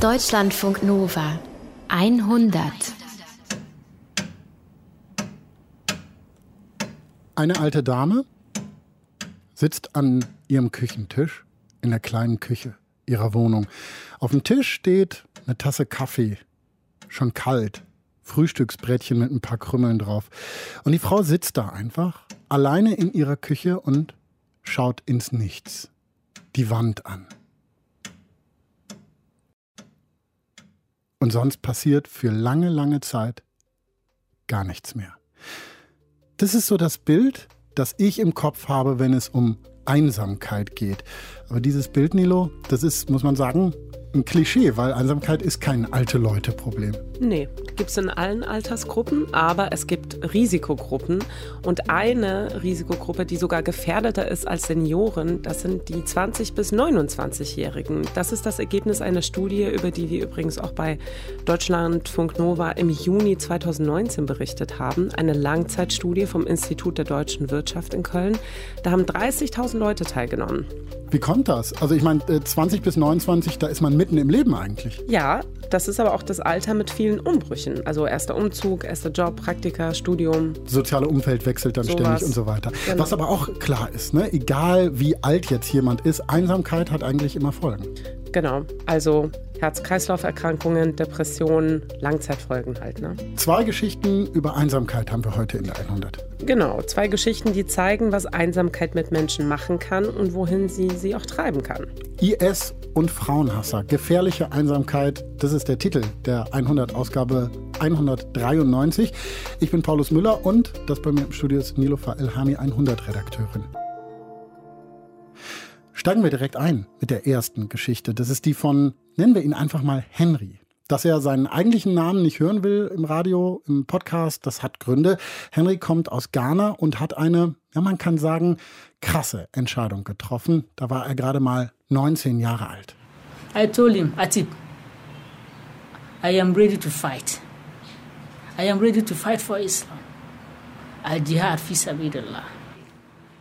Deutschlandfunk Nova 100. Eine alte Dame sitzt an ihrem Küchentisch in der kleinen Küche ihrer Wohnung. Auf dem Tisch steht eine Tasse Kaffee, schon kalt, Frühstücksbrettchen mit ein paar Krümmeln drauf. Und die Frau sitzt da einfach, alleine in ihrer Küche und schaut ins Nichts, die Wand an. Und sonst passiert für lange, lange Zeit gar nichts mehr. Das ist so das Bild, das ich im Kopf habe, wenn es um Einsamkeit geht. Aber dieses Bild, Nilo, das ist, muss man sagen, ein Klischee, weil Einsamkeit ist kein alte Leute-Problem. Nee, gibt es in allen Altersgruppen, aber es gibt Risikogruppen. Und eine Risikogruppe, die sogar gefährdeter ist als Senioren, das sind die 20- bis 29-Jährigen. Das ist das Ergebnis einer Studie, über die wir übrigens auch bei Deutschlandfunk Nova im Juni 2019 berichtet haben. Eine Langzeitstudie vom Institut der deutschen Wirtschaft in Köln. Da haben 30.000 Leute teilgenommen. Wie kommt das? Also ich meine, 20 bis 29, da ist man mitten im Leben eigentlich. Ja, das ist aber auch das Alter mit vielen Umbrüchen. Also erster Umzug, erster Job, Praktika, Studium. Das soziale Umfeld wechselt dann sowas. ständig und so weiter. Genau. Was aber auch klar ist, ne? egal wie alt jetzt jemand ist, Einsamkeit hat eigentlich immer Folgen. Genau. Also Herz-Kreislauf-Erkrankungen, Depressionen, Langzeitfolgen halt. Ne? Zwei Geschichten über Einsamkeit haben wir heute in der 100. Genau, zwei Geschichten, die zeigen, was Einsamkeit mit Menschen machen kann und wohin sie sie auch treiben kann. IS und Frauenhasser, gefährliche Einsamkeit, das ist der Titel der 100-Ausgabe 193. Ich bin Paulus Müller und das bei mir im Studio ist Nilofa Elhami, 100-Redakteurin. Steigen wir direkt ein mit der ersten Geschichte. Das ist die von, nennen wir ihn einfach mal Henry. Dass er seinen eigentlichen Namen nicht hören will im Radio, im Podcast, das hat Gründe. Henry kommt aus Ghana und hat eine, ja man kann sagen, krasse Entscheidung getroffen. Da war er gerade mal 19 Jahre alt. I told him, Atip, I am ready to fight. I am ready to fight for Islam. Al-Jihad fi sabilillah.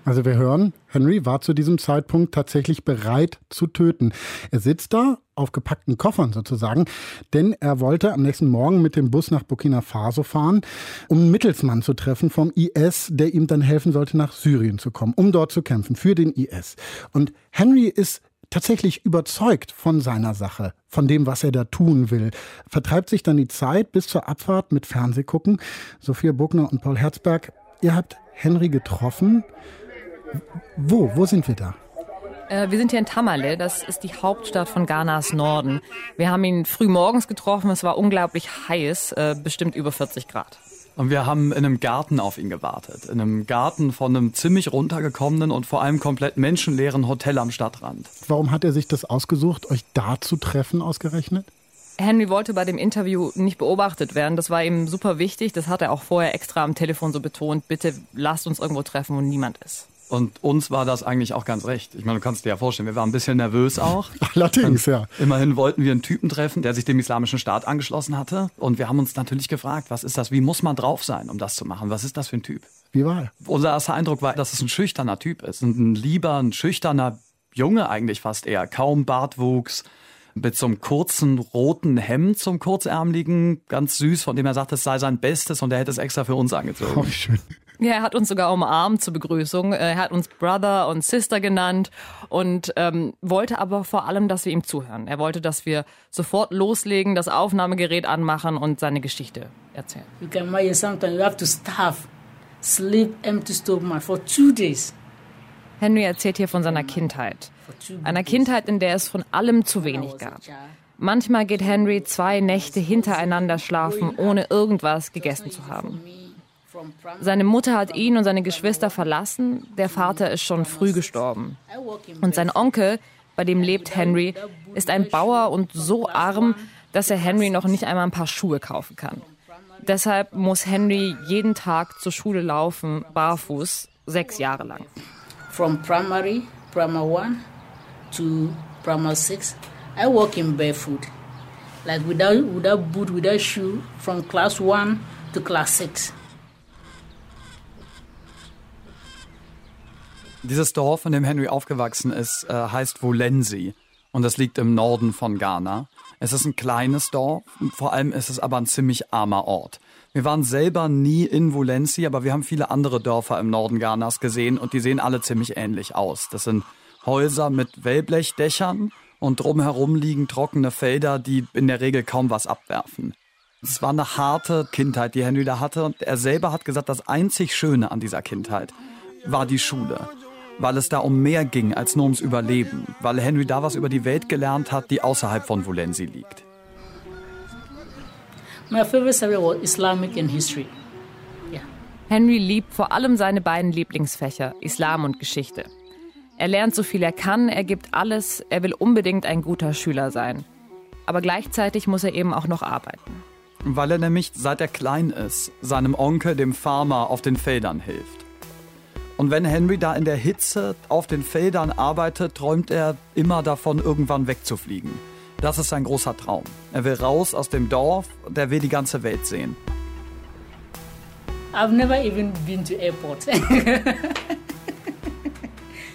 Also wir hören, Henry war zu diesem Zeitpunkt tatsächlich bereit zu töten. Er sitzt da auf gepackten Koffern sozusagen, denn er wollte am nächsten Morgen mit dem Bus nach Burkina Faso fahren, um einen Mittelsmann zu treffen vom IS, der ihm dann helfen sollte, nach Syrien zu kommen, um dort zu kämpfen für den IS. Und Henry ist tatsächlich überzeugt von seiner Sache, von dem, was er da tun will. Vertreibt sich dann die Zeit bis zur Abfahrt mit Fernsehgucken. Sophia Buckner und Paul Herzberg, ihr habt Henry getroffen. Wo? Wo sind wir da? Äh, wir sind hier in Tamale, das ist die Hauptstadt von Ghanas Norden. Wir haben ihn früh morgens getroffen, es war unglaublich heiß, äh, bestimmt über 40 Grad. Und wir haben in einem Garten auf ihn gewartet. In einem Garten von einem ziemlich runtergekommenen und vor allem komplett menschenleeren Hotel am Stadtrand. Warum hat er sich das ausgesucht, euch da zu treffen ausgerechnet? Henry wollte bei dem Interview nicht beobachtet werden. Das war ihm super wichtig. Das hat er auch vorher extra am Telefon so betont. Bitte lasst uns irgendwo treffen, wo niemand ist. Und uns war das eigentlich auch ganz recht. Ich meine, du kannst dir ja vorstellen, wir waren ein bisschen nervös auch. Allerdings, ja. Immerhin wollten wir einen Typen treffen, der sich dem Islamischen Staat angeschlossen hatte. Und wir haben uns natürlich gefragt, was ist das? Wie muss man drauf sein, um das zu machen? Was ist das für ein Typ? Wie war er? Unser erster Eindruck war, dass es ein schüchterner Typ ist. Ein lieber, ein schüchterner Junge eigentlich fast eher. Kaum Bartwuchs, mit so einem kurzen roten Hemd, zum kurzärmeligen, ganz süß, von dem er sagt, es sei sein Bestes und er hätte es extra für uns angezogen. Oh, schön. Ja, er hat uns sogar umarmt zur Begrüßung. Äh, er hat uns Brother und Sister genannt und ähm, wollte aber vor allem, dass wir ihm zuhören. Er wollte, dass wir sofort loslegen, das Aufnahmegerät anmachen und seine Geschichte erzählen. You can imagine sometimes you have to starve, sleep empty stomach for two days. Henry erzählt hier von seiner Kindheit. Einer Kindheit, in der es von allem zu wenig gab. Manchmal geht Henry zwei Nächte hintereinander schlafen, ohne irgendwas gegessen zu haben. Seine Mutter hat ihn und seine Geschwister verlassen, der Vater ist schon früh gestorben. Und sein Onkel, bei dem lebt Henry, ist ein Bauer und so arm, dass er Henry noch nicht einmal ein paar Schuhe kaufen kann. Deshalb muss Henry jeden Tag zur Schule laufen, barfuß, sechs Jahre lang. From primary, primary one to primary six, I walk in barefoot, like without without boot, without shoe, from class one to class six. Dieses Dorf, in dem Henry aufgewachsen ist, äh, heißt Wolensi. Und das liegt im Norden von Ghana. Es ist ein kleines Dorf, vor allem ist es aber ein ziemlich armer Ort. Wir waren selber nie in Vulensi, aber wir haben viele andere Dörfer im Norden Ghanas gesehen und die sehen alle ziemlich ähnlich aus. Das sind Häuser mit Wellblechdächern und drumherum liegen trockene Felder, die in der Regel kaum was abwerfen. Es war eine harte Kindheit, die Henry da hatte und er selber hat gesagt, das einzig Schöne an dieser Kindheit war die Schule weil es da um mehr ging als nur ums Überleben, weil Henry da was über die Welt gelernt hat, die außerhalb von Vulensi liegt. My favorite subject was Islamic and history. Yeah. Henry liebt vor allem seine beiden Lieblingsfächer, Islam und Geschichte. Er lernt so viel er kann, er gibt alles, er will unbedingt ein guter Schüler sein. Aber gleichzeitig muss er eben auch noch arbeiten. Weil er nämlich, seit er klein ist, seinem Onkel, dem Farmer, auf den Feldern hilft. Und wenn Henry da in der Hitze auf den Feldern arbeitet, träumt er immer davon, irgendwann wegzufliegen. Das ist sein großer Traum. Er will raus aus dem Dorf und er will die ganze Welt sehen. I've never even been to airport.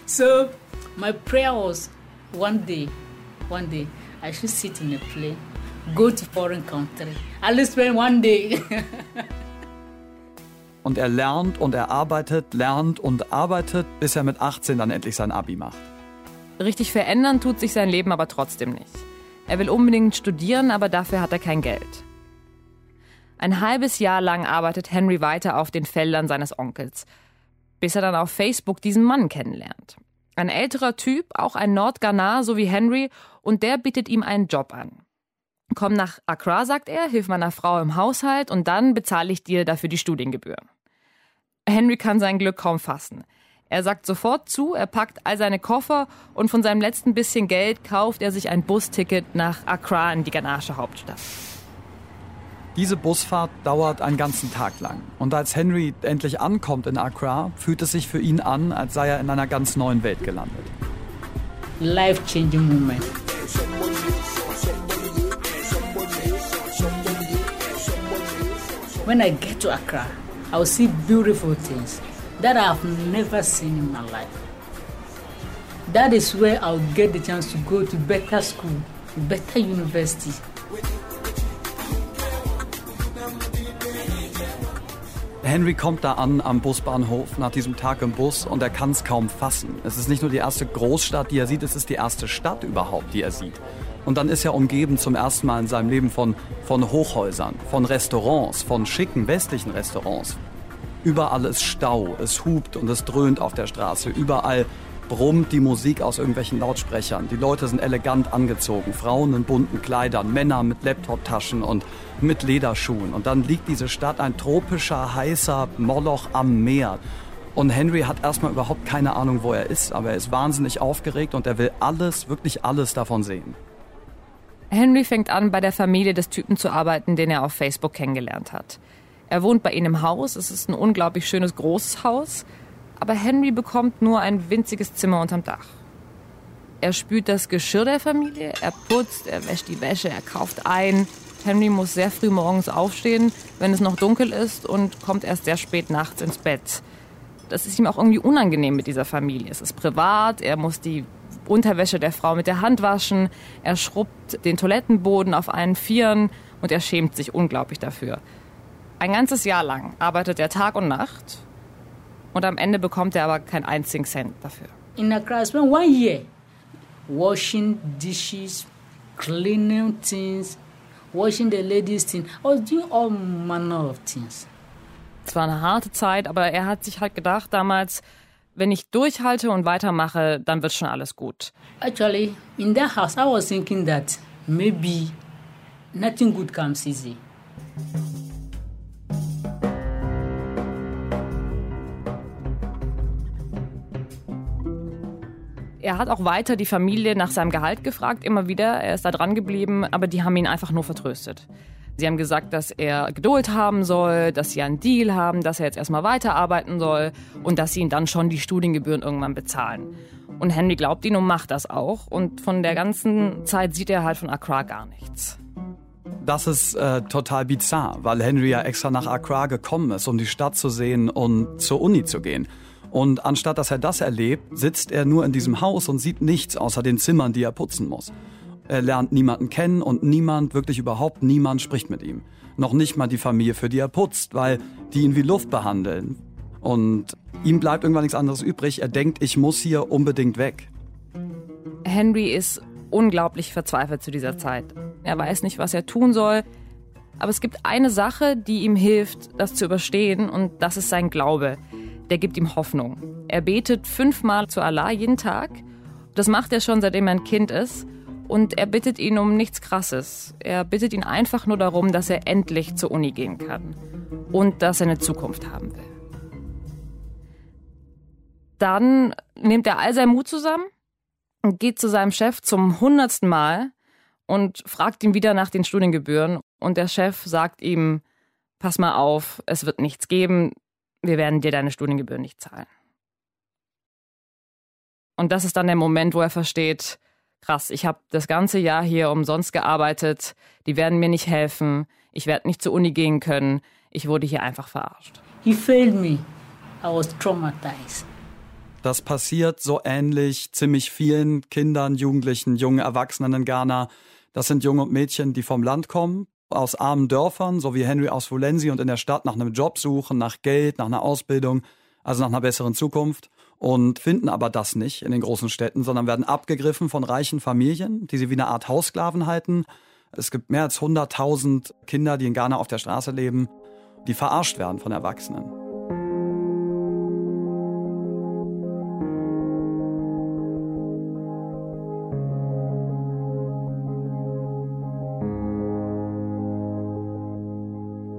so my prayer was one day, one day I should sit in a plane, go to foreign country. I'll spend one day. Und er lernt und er arbeitet, lernt und arbeitet, bis er mit 18 dann endlich sein Abi macht. Richtig verändern tut sich sein Leben aber trotzdem nicht. Er will unbedingt studieren, aber dafür hat er kein Geld. Ein halbes Jahr lang arbeitet Henry weiter auf den Feldern seines Onkels, bis er dann auf Facebook diesen Mann kennenlernt. Ein älterer Typ, auch ein Nordghana, so wie Henry, und der bietet ihm einen Job an. Komm nach Accra, sagt er, hilf meiner Frau im Haushalt und dann bezahle ich dir dafür die Studiengebühren. Henry kann sein Glück kaum fassen. Er sagt sofort zu, er packt all seine Koffer und von seinem letzten bisschen Geld kauft er sich ein Busticket nach Accra in die ghanaische Hauptstadt. Diese Busfahrt dauert einen ganzen Tag lang. Und als Henry endlich ankommt in Accra, fühlt es sich für ihn an, als sei er in einer ganz neuen Welt gelandet. Life-changing moment. When I get to Accra, I'll see beautiful things that I've never seen in my life. That is where I'll get the chance to go to better school, better university. Henry kommt da an am Busbahnhof nach diesem Tag im Bus und er kann es kaum fassen. Es ist nicht nur die erste Großstadt, die er sieht, es ist die erste Stadt überhaupt, die er sieht. Und dann ist er umgeben zum ersten Mal in seinem Leben von, von Hochhäusern, von Restaurants, von schicken westlichen Restaurants. Überall ist Stau, es hupt und es dröhnt auf der Straße. Überall brummt die Musik aus irgendwelchen Lautsprechern. Die Leute sind elegant angezogen, Frauen in bunten Kleidern, Männer mit Laptoptaschen und mit Lederschuhen. Und dann liegt diese Stadt ein tropischer, heißer Moloch am Meer. Und Henry hat erstmal überhaupt keine Ahnung, wo er ist, aber er ist wahnsinnig aufgeregt und er will alles, wirklich alles davon sehen. Henry fängt an, bei der Familie des Typen zu arbeiten, den er auf Facebook kennengelernt hat. Er wohnt bei ihnen im Haus, es ist ein unglaublich schönes großes Haus, aber Henry bekommt nur ein winziges Zimmer unterm Dach. Er spült das Geschirr der Familie, er putzt, er wäscht die Wäsche, er kauft ein. Henry muss sehr früh morgens aufstehen, wenn es noch dunkel ist und kommt erst sehr spät nachts ins Bett. Das ist ihm auch irgendwie unangenehm mit dieser Familie. Es ist privat, er muss die Unterwäsche der Frau mit der Hand waschen, er schrubbt den Toilettenboden auf allen Vieren und er schämt sich unglaublich dafür. Ein ganzes Jahr lang arbeitet er Tag und Nacht und am Ende bekommt er aber keinen einzigen Cent dafür. In Accra, I spent one year washing dishes, cleaning things, washing the ladies' things. I was doing all manner of things. Es war eine harte Zeit, aber er hat sich halt gedacht damals, wenn ich durchhalte und weitermache, dann wird schon alles gut. Actually, in that house, I was thinking that maybe nothing good comes easy. Er hat auch weiter die Familie nach seinem Gehalt gefragt, immer wieder. Er ist da dran geblieben, aber die haben ihn einfach nur vertröstet. Sie haben gesagt, dass er Geduld haben soll, dass sie einen Deal haben, dass er jetzt erstmal weiterarbeiten soll und dass sie ihn dann schon die Studiengebühren irgendwann bezahlen. Und Henry glaubt ihn und macht das auch. Und von der ganzen Zeit sieht er halt von Accra gar nichts. Das ist äh, total bizarr, weil Henry ja extra nach Accra gekommen ist, um die Stadt zu sehen und zur Uni zu gehen. Und anstatt dass er das erlebt, sitzt er nur in diesem Haus und sieht nichts außer den Zimmern, die er putzen muss. Er lernt niemanden kennen und niemand, wirklich überhaupt niemand spricht mit ihm. Noch nicht mal die Familie, für die er putzt, weil die ihn wie Luft behandeln. Und ihm bleibt irgendwann nichts anderes übrig. Er denkt, ich muss hier unbedingt weg. Henry ist unglaublich verzweifelt zu dieser Zeit. Er weiß nicht, was er tun soll. Aber es gibt eine Sache, die ihm hilft, das zu überstehen, und das ist sein Glaube. Der gibt ihm Hoffnung. Er betet fünfmal zu Allah jeden Tag. Das macht er schon, seitdem er ein Kind ist. Und er bittet ihn um nichts Krasses. Er bittet ihn einfach nur darum, dass er endlich zur Uni gehen kann. Und dass er eine Zukunft haben will. Dann nimmt er all seinen Mut zusammen und geht zu seinem Chef zum hundertsten Mal und fragt ihn wieder nach den Studiengebühren. Und der Chef sagt ihm, pass mal auf, es wird nichts geben, wir werden dir deine Studiengebühren nicht zahlen. Und das ist dann der Moment, wo er versteht, krass, ich habe das ganze Jahr hier umsonst gearbeitet, die werden mir nicht helfen, ich werde nicht zur Uni gehen können, ich wurde hier einfach verarscht. He failed me. I was traumatized. Das passiert so ähnlich ziemlich vielen Kindern, Jugendlichen, jungen Erwachsenen in Ghana. Das sind Junge und Mädchen, die vom Land kommen, aus armen Dörfern, so wie Henry aus Volensi und in der Stadt nach einem Job suchen, nach Geld, nach einer Ausbildung, also nach einer besseren Zukunft und finden aber das nicht in den großen Städten, sondern werden abgegriffen von reichen Familien, die sie wie eine Art Haussklaven halten. Es gibt mehr als 100.000 Kinder, die in Ghana auf der Straße leben, die verarscht werden von Erwachsenen.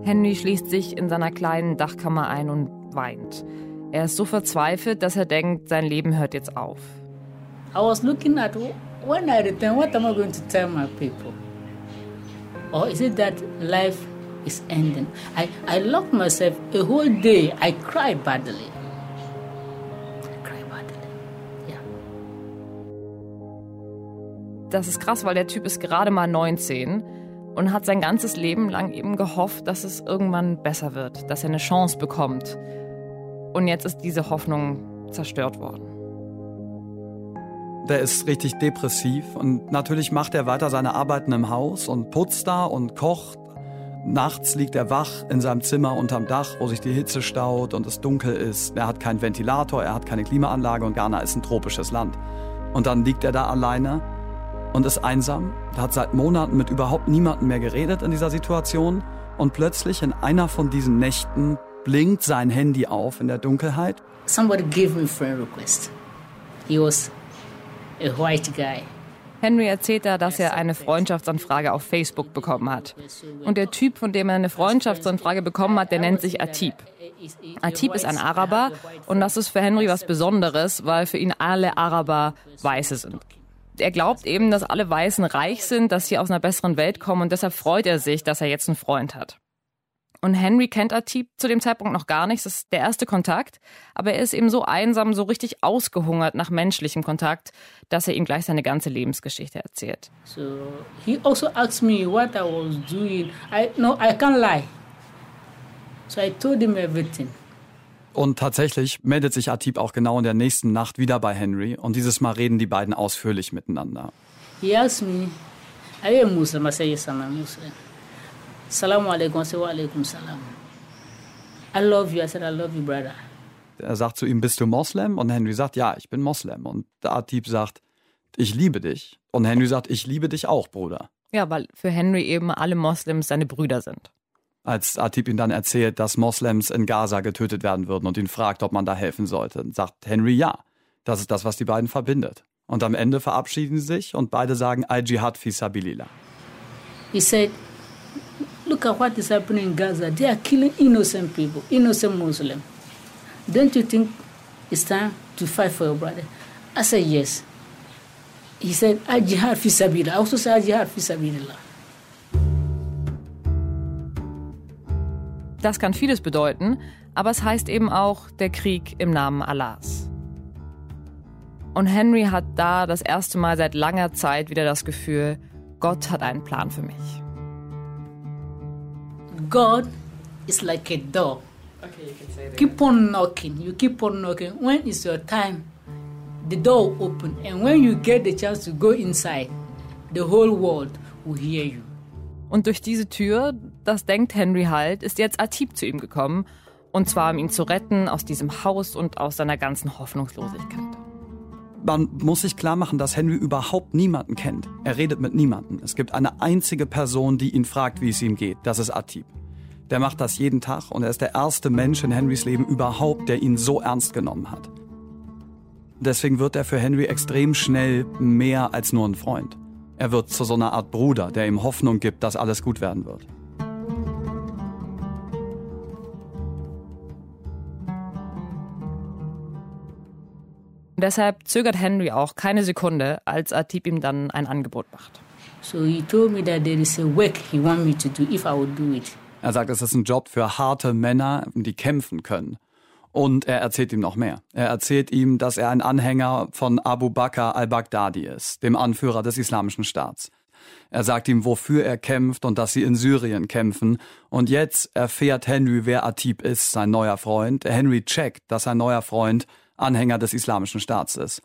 Henry schließt sich in seiner kleinen Dachkammer ein und weint. Er ist so verzweifelt, dass er denkt, sein Leben hört jetzt auf. I was looking at when I return, what am I going to tell my people? Or is it that life is ending? I, I locked myself a whole day. I cried badly. Das ist krass, weil der Typ ist gerade mal 19 und hat sein ganzes Leben lang eben gehofft, dass es irgendwann besser wird, dass er eine Chance bekommt. Und jetzt ist diese Hoffnung zerstört worden. Der ist richtig depressiv und natürlich macht er weiter seine Arbeiten im Haus und putzt da und kocht. Nachts liegt er wach in seinem Zimmer unterm Dach, wo sich die Hitze staut und es dunkel ist. Er hat keinen Ventilator, er hat keine Klimaanlage und Ghana ist ein tropisches Land. Und dann liegt er da alleine und ist einsam. Er hat seit Monaten mit überhaupt niemandem mehr geredet in dieser Situation. Und plötzlich in einer von diesen Nächten blinkt sein Handy auf in der Dunkelheit. Somebody gave me a friend request. He was a white guy. Henry erzählt da, dass er eine Freundschaftsanfrage auf Facebook bekommen hat. Und der Typ, von dem er eine Freundschaftsanfrage bekommen hat, der nennt sich Atib. Atib ist ein Araber und das ist für Henry was Besonderes, weil für ihn alle Araber Weiße sind. Er glaubt eben, dass alle Weißen reich sind, dass sie aus einer besseren Welt kommen und deshalb freut er sich, dass er jetzt einen Freund hat. Und Henry kennt Atib zu dem Zeitpunkt noch gar nicht. Das ist der erste Kontakt. Aber er ist eben so einsam, so richtig ausgehungert nach menschlichem Kontakt, dass er ihm gleich seine ganze Lebensgeschichte erzählt. So he also asked me what I was doing. I no, I can't lie. So I told him everything. Und tatsächlich meldet sich Atib auch genau in der nächsten Nacht wieder bei Henry. Und dieses Mal reden die beiden ausführlich miteinander. He asked me, are you a Muslim? I said, yes, I'm a Muslim. Salaam alaikum. Alaikum salam. I love you. I said, I love you, brother. Er sagt zu ihm, bist du Moslem? Und Henry sagt, ja, ich bin Moslem. Und der Atib sagt, ich liebe dich. Und Henry sagt, ich liebe dich auch, Bruder. Ja, weil für Henry eben alle Moslems seine Brüder sind. Als Atib ihm dann erzählt, dass Moslems in Gaza getötet werden würden und ihn fragt, ob man da helfen sollte, sagt Henry ja. Das ist das, was die beiden verbindet. Und am Ende verabschieden sie sich und beide sagen Al-Jihad fi sabilillah. He said, look at what is happening in Gaza. They are killing innocent people, innocent Muslims. Don't you think it's time to fight for your brother? I said, yes. He said, Al-Jihad fi sabilillah. I also said, Al-Jihad fi sabilillah. Das kann vieles bedeuten, aber es heißt eben auch der Krieg im Namen Allahs. Und Henry hat da das erste Mal seit langer Zeit wieder das Gefühl, Gott hat einen Plan für mich. God is like a door Okay, you can say it. Keep on knocking. You keep on knocking. When is your time? The door will open, and when you get the chance to go inside, the whole world will hear you. Und durch diese Tür, das denkt Henry halt, ist jetzt Atib zu ihm gekommen. Und zwar, um ihn zu retten aus diesem Haus und aus seiner ganzen Hoffnungslosigkeit. Man muss sich klar machen, dass Henry überhaupt niemanden kennt. Er redet mit niemandem. Es gibt eine einzige Person, die ihn fragt, wie es ihm geht. Das ist Atib. Der macht das jeden Tag und er ist der erste Mensch in Henrys Leben überhaupt, der ihn so ernst genommen hat. Deswegen wird er für Henry extrem schnell mehr als nur ein Freund. Er wird zu so einer Art Bruder, der ihm Hoffnung gibt, dass alles gut werden wird. deshalb zögert Henry auch keine Sekunde, als Atib ihm dann ein Angebot macht. So he told me that there is a work he want me to do if I would do it. Er sagt, es ist ein Job für harte Männer, die kämpfen können. Und er erzählt ihm noch mehr. Er erzählt ihm, dass er ein Anhänger von Abu Bakr al-Baghdadi ist, dem Anführer des Islamischen Staats. Er sagt ihm, wofür er kämpft und dass sie in Syrien kämpfen. Und jetzt erfährt Henry, wer Atib ist, sein neuer Freund. Henry checkt, dass sein neuer Freund Anhänger des Islamischen Staats ist.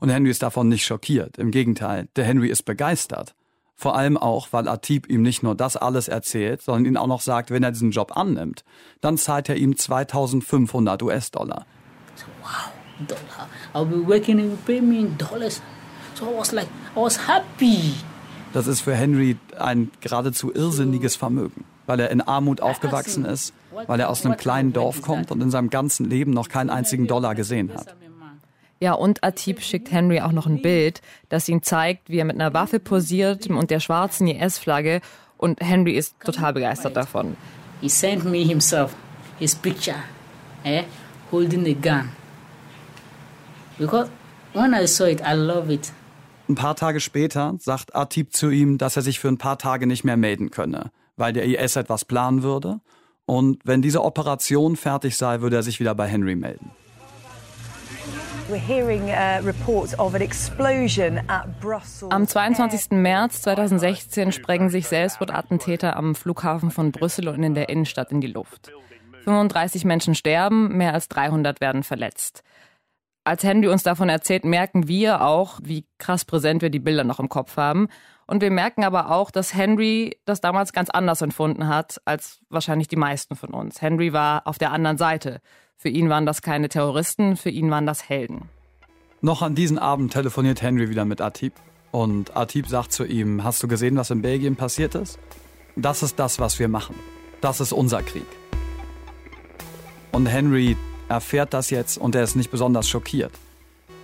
Und Henry ist davon nicht schockiert. Im Gegenteil, der Henry ist begeistert. Vor allem auch, weil Atib ihm nicht nur das alles erzählt, sondern ihn auch noch sagt, wenn er diesen Job annimmt, dann zahlt er ihm 2500 US-Dollar. So, wow, Dollar. I'll be working and pay me in dollars. So I was like, I was happy. Das ist für Henry ein geradezu irrsinniges Vermögen, weil er in Armut aufgewachsen ist, weil er aus einem kleinen Dorf kommt und in seinem ganzen Leben noch keinen einzigen Dollar gesehen hat. Ja, und Atib schickt Henry auch noch ein Bild, das ihm zeigt, wie er mit einer Waffe posiert und der schwarzen IS-Flagge. Und Henry ist total begeistert davon. He sent me himself his picture, eh, holding a gun. Because when I saw it, I love it. Ein paar Tage später sagt Atib zu ihm, dass er sich für ein paar Tage nicht mehr melden könne, weil der IS etwas planen würde. Und wenn diese Operation fertig sei, würde er sich wieder bei Henry melden. Uh, am 22. März 2016 sprengen sich Selbstmordattentäter am Flughafen von Brüssel und in der Innenstadt in die Luft. 35 Menschen sterben, mehr als 300 werden verletzt. Als Henry uns davon erzählt, merken wir auch, wie krass präsent wir die Bilder noch im Kopf haben. Und wir merken aber auch, dass Henry das damals ganz anders empfunden hat als wahrscheinlich die meisten von uns. Henry war auf der anderen Seite. Für ihn waren das keine Terroristen, für ihn waren das Helden. Noch an diesem Abend telefoniert Henry wieder mit Atib. Und Atib sagt zu ihm, hast du gesehen, was in Belgien passiert ist? Das ist das, was wir machen. Das ist unser Krieg. Und Henry erfährt das jetzt und er ist nicht besonders schockiert.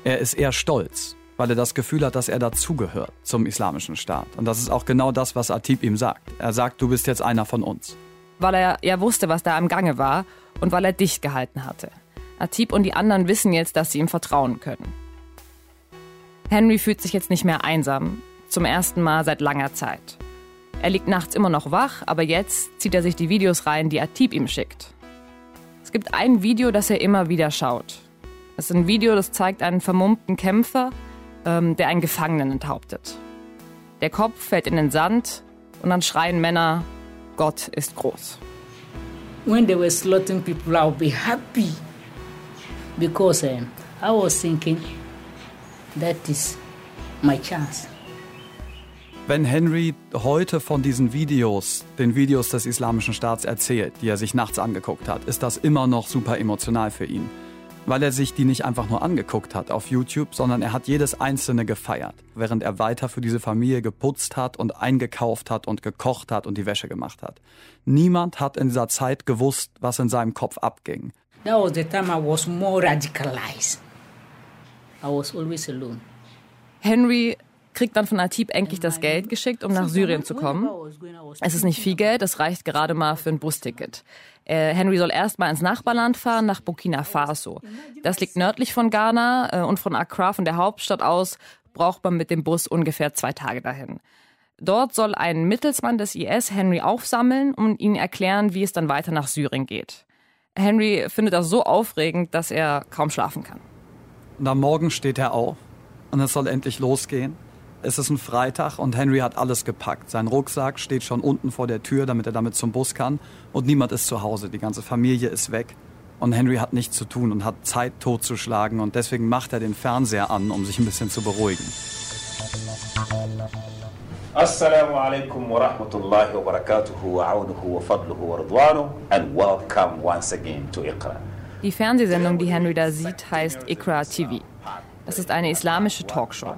Er ist eher stolz, weil er das Gefühl hat, dass er dazugehört zum islamischen Staat. Und das ist auch genau das, was Atib ihm sagt. Er sagt, du bist jetzt einer von uns. Weil er ja wusste, was da im Gange war und weil er dicht gehalten hatte. Atib und die anderen wissen jetzt, dass sie ihm vertrauen können. Henry fühlt sich jetzt nicht mehr einsam, zum ersten Mal seit langer Zeit. Er liegt nachts immer noch wach, aber jetzt zieht er sich die Videos rein, die Atib ihm schickt. Es gibt ein Video, das er immer wieder schaut. Es ist ein Video, das zeigt einen vermummten Kämpfer, ähm, der einen Gefangenen enthauptet. Der Kopf fällt in den Sand und dann schreien Männer, Gott ist groß when they were slaughtering people, I would be happy because um, I was thinking that is my chance. Wenn Henry heute von diesen Videos, den Videos des Islamischen Staats erzählt, die er sich nachts angeguckt hat, ist das immer noch super emotional für ihn weil er sich die nicht einfach nur angeguckt hat auf YouTube, sondern er hat jedes einzelne gefeiert, während er weiter für diese Familie geputzt hat und eingekauft hat und gekocht hat und die Wäsche gemacht hat. Niemand hat in dieser Zeit gewusst, was in seinem Kopf abging. That was the time I was more radicalized. I was always alone. Henry kriegt dann von Atib endlich das Geld geschickt, um nach Syrien zu kommen. Es ist nicht viel Geld, es reicht gerade mal für ein Busticket. Äh, Henry soll erst mal ins Nachbarland fahren, nach Burkina Faso. Das liegt nördlich von Ghana äh, und von Accra, von der Hauptstadt aus, braucht man mit dem Bus ungefähr zwei Tage dahin. Dort soll ein Mittelsmann des IS Henry aufsammeln und ihm erklären, wie es dann weiter nach Syrien geht. Henry findet das so aufregend, dass er kaum schlafen kann. Und am Morgen steht er auf und es soll endlich losgehen. Es ist ein Freitag und Henry hat alles gepackt. Sein Rucksack steht schon unten vor der Tür, damit er damit zum Bus kann. Und niemand ist zu Hause. Die ganze Familie ist weg. Und Henry hat nichts zu tun und hat Zeit totzuschlagen. Und deswegen macht er den Fernseher an, um sich ein bisschen zu beruhigen. Assalamu alaikum wa rahmatullahi wa barakatuhu wa aunuhu wa fadluhu wa ridwanu and welcome once again to Iqra. Die Fernsehsendung, die Henry da sieht, heißt Ikra TV. Das ist eine islamische Talkshow.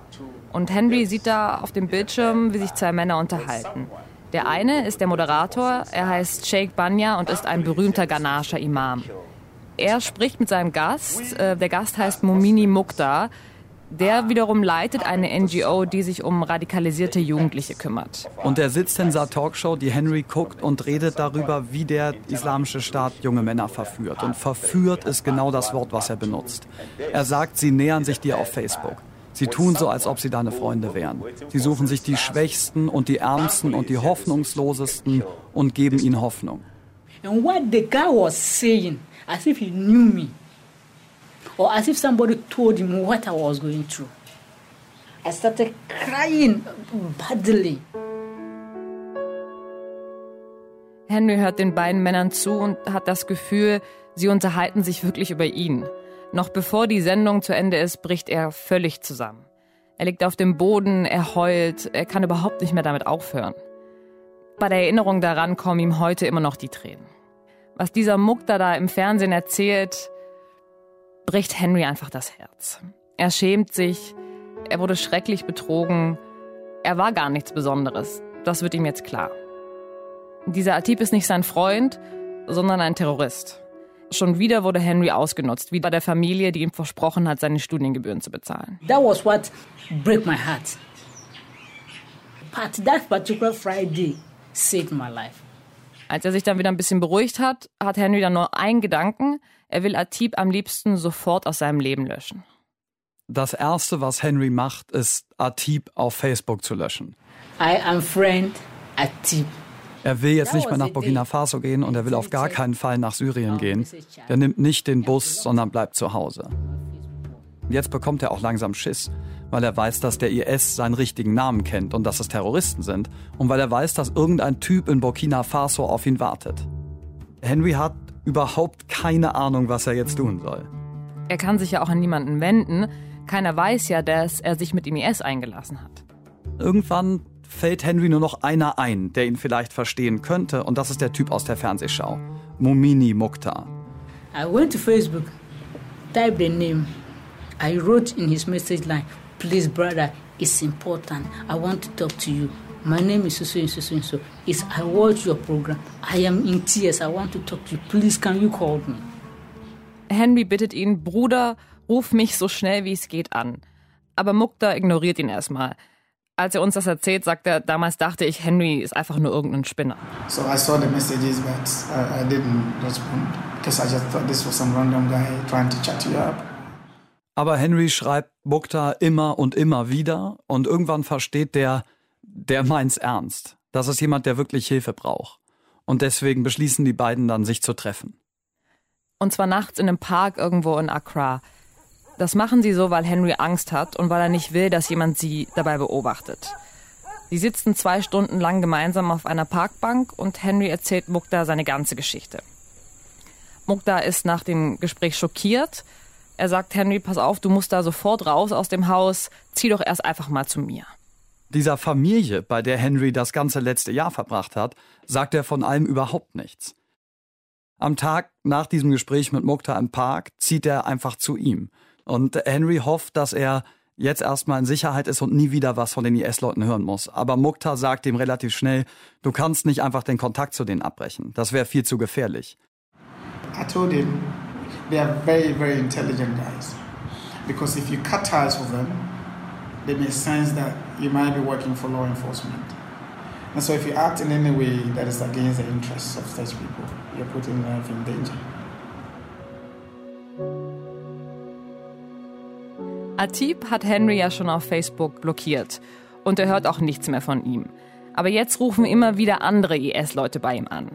Und Henry sieht da auf dem Bildschirm, wie sich zwei Männer unterhalten. Der eine ist der Moderator, er heißt Sheikh Banya und ist ein berühmter Ghanascher Imam. Er spricht mit seinem Gast, äh, der Gast heißt Momini Mukta. Der wiederum leitet eine NGO, die sich um radikalisierte Jugendliche kümmert. Und er sitzt in dieser Talkshow, die Henry guckt und redet darüber, wie der islamische Staat junge Männer verführt. Und verführt ist genau das Wort, was er benutzt. Er sagt, sie nähern sich dir auf Facebook. Sie tun so, als ob sie deine Freunde wären. Sie suchen sich die Schwächsten und die Ärmsten und die Hoffnungslosesten und geben ihnen Hoffnung. And what the guy was saying, as if he knew me, or as if somebody told him what I was going through. I started crying badly. Henry hört den beiden Männern zu und hat das Gefühl, sie unterhalten sich wirklich über ihn. Noch bevor die Sendung zu Ende ist, bricht er völlig zusammen. Er liegt auf dem Boden, er heult, er kann überhaupt nicht mehr damit aufhören. Bei der Erinnerung daran kommen ihm heute immer noch die Tränen. Was dieser Mukta da im Fernsehen erzählt, bricht Henry einfach das Herz. Er schämt sich, er wurde schrecklich betrogen, er war gar nichts Besonderes. Das wird ihm jetzt klar. Dieser Atip ist nicht sein Freund, sondern ein Terrorist. Schon wieder wurde Henry ausgenutzt, wie bei der Familie, die ihm versprochen hat, seine Studiengebühren zu bezahlen. That was what broke my heart. But that particular Friday saved my life. Als er sich dann wieder ein bisschen beruhigt hat, hat Henry dann nur einen Gedanken. Er will Atip am liebsten sofort aus seinem Leben löschen. Das Erste, was Henry macht, ist, Atip auf Facebook zu löschen. I am friend Atip. Er will jetzt nicht mehr nach Burkina Faso gehen und er will auf gar keinen Fall nach Syrien gehen. Er nimmt nicht den Bus, sondern bleibt zu Hause. Jetzt bekommt er auch langsam Schiss, weil er weiß, dass der IS seinen richtigen Namen kennt und dass es Terroristen sind und weil er weiß, dass irgendein Typ in Burkina Faso auf ihn wartet. Henry hat überhaupt keine Ahnung, was er jetzt tun soll. Er kann sich ja auch an niemanden wenden. Keiner weiß ja, dass er sich mit dem IS eingelassen hat. Irgendwann fällt Henry nur noch einer ein, der ihn vielleicht verstehen könnte, und das ist der Typ aus der Fernsehschau, Mumini Mukhtar. I went to Facebook, typed the name. I wrote in his message line, please brother, it's important. I want to talk to you. My name is so and so and so. It's, I watch your program. I am in tears. I want to talk to you. Please, can you call me? Henry bittet ihn, Bruder, ruf mich so schnell wie es geht an. Aber Mukta ignoriert ihn erstmal. Als er uns das erzählt, sagt er, damals dachte ich, Henry ist einfach nur irgendein Spinner. So I saw the messages, but I, I didn't respond because I just thought this was some random guy trying to chat you up. Aber Henry schreibt Mukta immer und immer wieder und irgendwann versteht der, der meint's ernst. Das ist jemand, der wirklich Hilfe braucht. Und deswegen beschließen die beiden dann, sich zu treffen. Und zwar nachts in einem Park irgendwo in Accra. Das machen sie so, weil Henry Angst hat und weil er nicht will, dass jemand sie dabei beobachtet. Sie sitzen zwei Stunden lang gemeinsam auf einer Parkbank und Henry erzählt Mukta seine ganze Geschichte. Mukta ist nach dem Gespräch schockiert. Er sagt Henry, pass auf, du musst da sofort raus aus dem Haus, zieh doch erst einfach mal zu mir. Dieser Familie, bei der Henry das ganze letzte Jahr verbracht hat, sagt er von allem überhaupt nichts. Am Tag nach diesem Gespräch mit Mukta im Park zieht er einfach zu ihm. Und Henry hofft, dass er jetzt erstmal in Sicherheit ist und nie wieder was von den IS-Leuten hören muss. Aber Mukta sagt ihm relativ schnell, du kannst nicht einfach den Kontakt zu denen abbrechen. Das wäre viel zu gefährlich. I told him they are very, very intelligent guys. Because if you cut ties with them, they may sense that you might be working for law enforcement. And so if you act in any way that is against the interests of such people, you're putting life in danger. Atib hat Henry ja schon auf Facebook blockiert und er hört auch nichts mehr von ihm. Aber jetzt rufen immer wieder andere IS-Leute bei ihm an.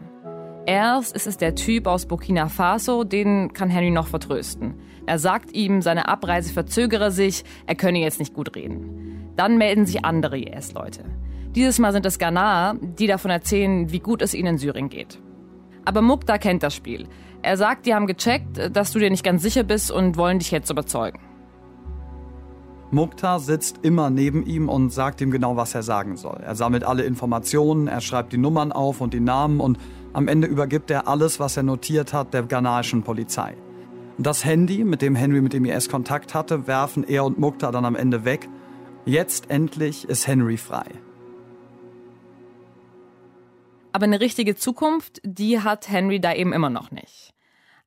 Erst ist es der Typ aus Burkina Faso, den kann Henry noch vertrösten. Er sagt ihm, seine Abreise verzögere sich, er könne jetzt nicht gut reden. Dann melden sich andere IS-Leute. Dieses Mal sind es Ghanaer, die davon erzählen, wie gut es ihnen in Syrien geht. Aber Mukta kennt das Spiel. Er sagt, die haben gecheckt, dass du dir nicht ganz sicher bist und wollen dich jetzt überzeugen. Mukta sitzt immer neben ihm und sagt ihm genau, was er sagen soll. Er sammelt alle Informationen, er schreibt die Nummern auf und die Namen und am Ende übergibt er alles, was er notiert hat, der ghanaischen Polizei. Das Handy, mit dem Henry mit dem IS Kontakt hatte, werfen er und Mukta dann am Ende weg. Jetzt endlich ist Henry frei. Aber eine richtige Zukunft, die hat Henry da eben immer noch nicht.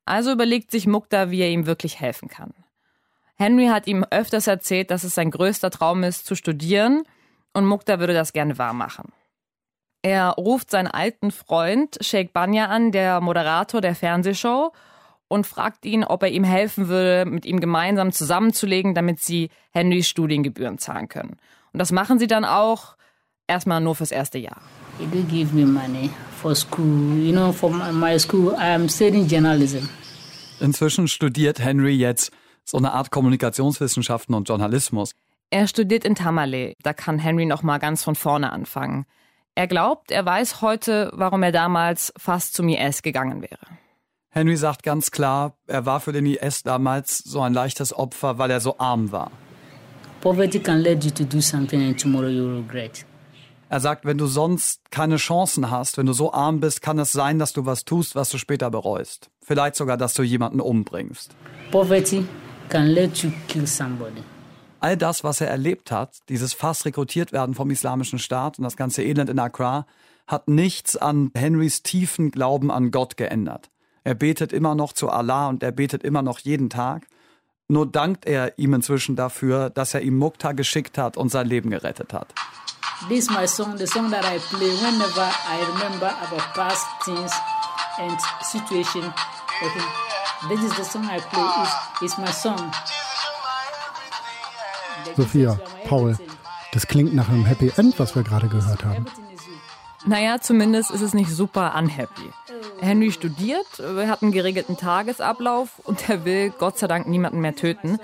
Also überlegt sich Mukta, wie er ihm wirklich helfen kann. Henry hat ihm öfters erzählt, dass es sein größter Traum ist, zu studieren und Mukta würde das gerne wahrmachen. Er ruft seinen alten Freund Sheikh Banya an, der Moderator der Fernsehshow, und fragt ihn, ob er ihm helfen würde, mit ihm gemeinsam zusammenzulegen, damit sie Henrys Studiengebühren zahlen können. Und das machen sie dann auch, erstmal nur fürs erste Jahr. He did give me money for school. You know, for my school, I am studying journalism. Inzwischen studiert Henry jetzt so eine Art Kommunikationswissenschaften und Journalismus. Er studiert in Tamale. Da kann Henry noch mal ganz von vorne anfangen. Er glaubt, er weiß heute, warum er damals fast zum IS gegangen wäre. Henry sagt ganz klar, er war für den IS damals so ein leichtes Opfer, weil er so arm war. Poverty can lead you to do something and tomorrow you regret. Er sagt, wenn du sonst keine Chancen hast, wenn du so arm bist, kann es sein, dass du was tust, was du später bereust. Vielleicht sogar, dass du jemanden umbringst. Poverty can let you kill somebody. All das, was er erlebt hat, dieses fast rekrutiert werden vom Islamischen Staat und das ganze Elend in Accra, hat nichts an Henrys tiefen Glauben an Gott geändert. Er betet immer noch zu Allah und er betet immer noch jeden Tag. Nur dankt er ihm inzwischen dafür, dass er ihm Mukta geschickt hat und sein Leben gerettet hat. This is my song, the song that I play whenever I remember about past things and situation. Okay. This is the song I play. It's, it's my song. Sophia, Paul, das klingt nach einem Happy End, was wir gerade gehört haben. Naja, zumindest ist es nicht super unhappy. Henry studiert, er hat einen geregelten Tagesablauf und er will Gott sei Dank niemanden mehr töten.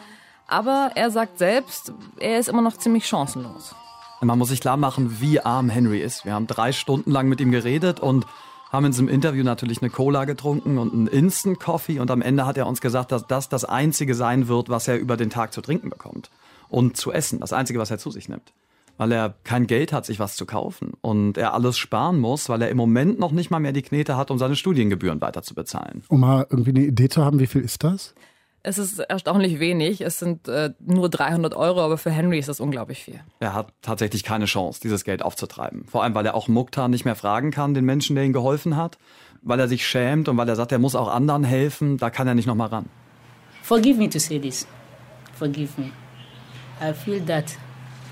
Aber er sagt selbst, er ist immer noch ziemlich chancenlos. Man muss sich klar machen, wie arm Henry ist. Wir haben drei Stunden lang mit ihm geredet und haben in diesem Interview natürlich eine Cola getrunken und einen Instant Coffee und am Ende hat er uns gesagt, dass das das einzige sein wird, was er über den Tag zu trinken bekommt und zu essen. Das einzige, was er zu sich nimmt. Weil er kein Geld hat, sich was zu kaufen und er alles sparen muss, weil er im Moment noch nicht mal mehr die Knete hat, um seine Studiengebühren weiter zu bezahlen. Um mal irgendwie eine Idee zu haben, wie viel ist das? Es ist erstaunlich wenig. Es sind äh, nur 300 Euro, aber für Henry ist das unglaublich viel. Er hat tatsächlich keine Chance, dieses Geld aufzutreiben. Vor allem, weil er auch Mukhtar nicht mehr fragen kann, den Menschen, der ihm geholfen hat. Weil er sich schämt und weil er sagt, er muss auch anderen helfen. Da kann er nicht nochmal ran. Forgive me to say this. Forgive me. I feel that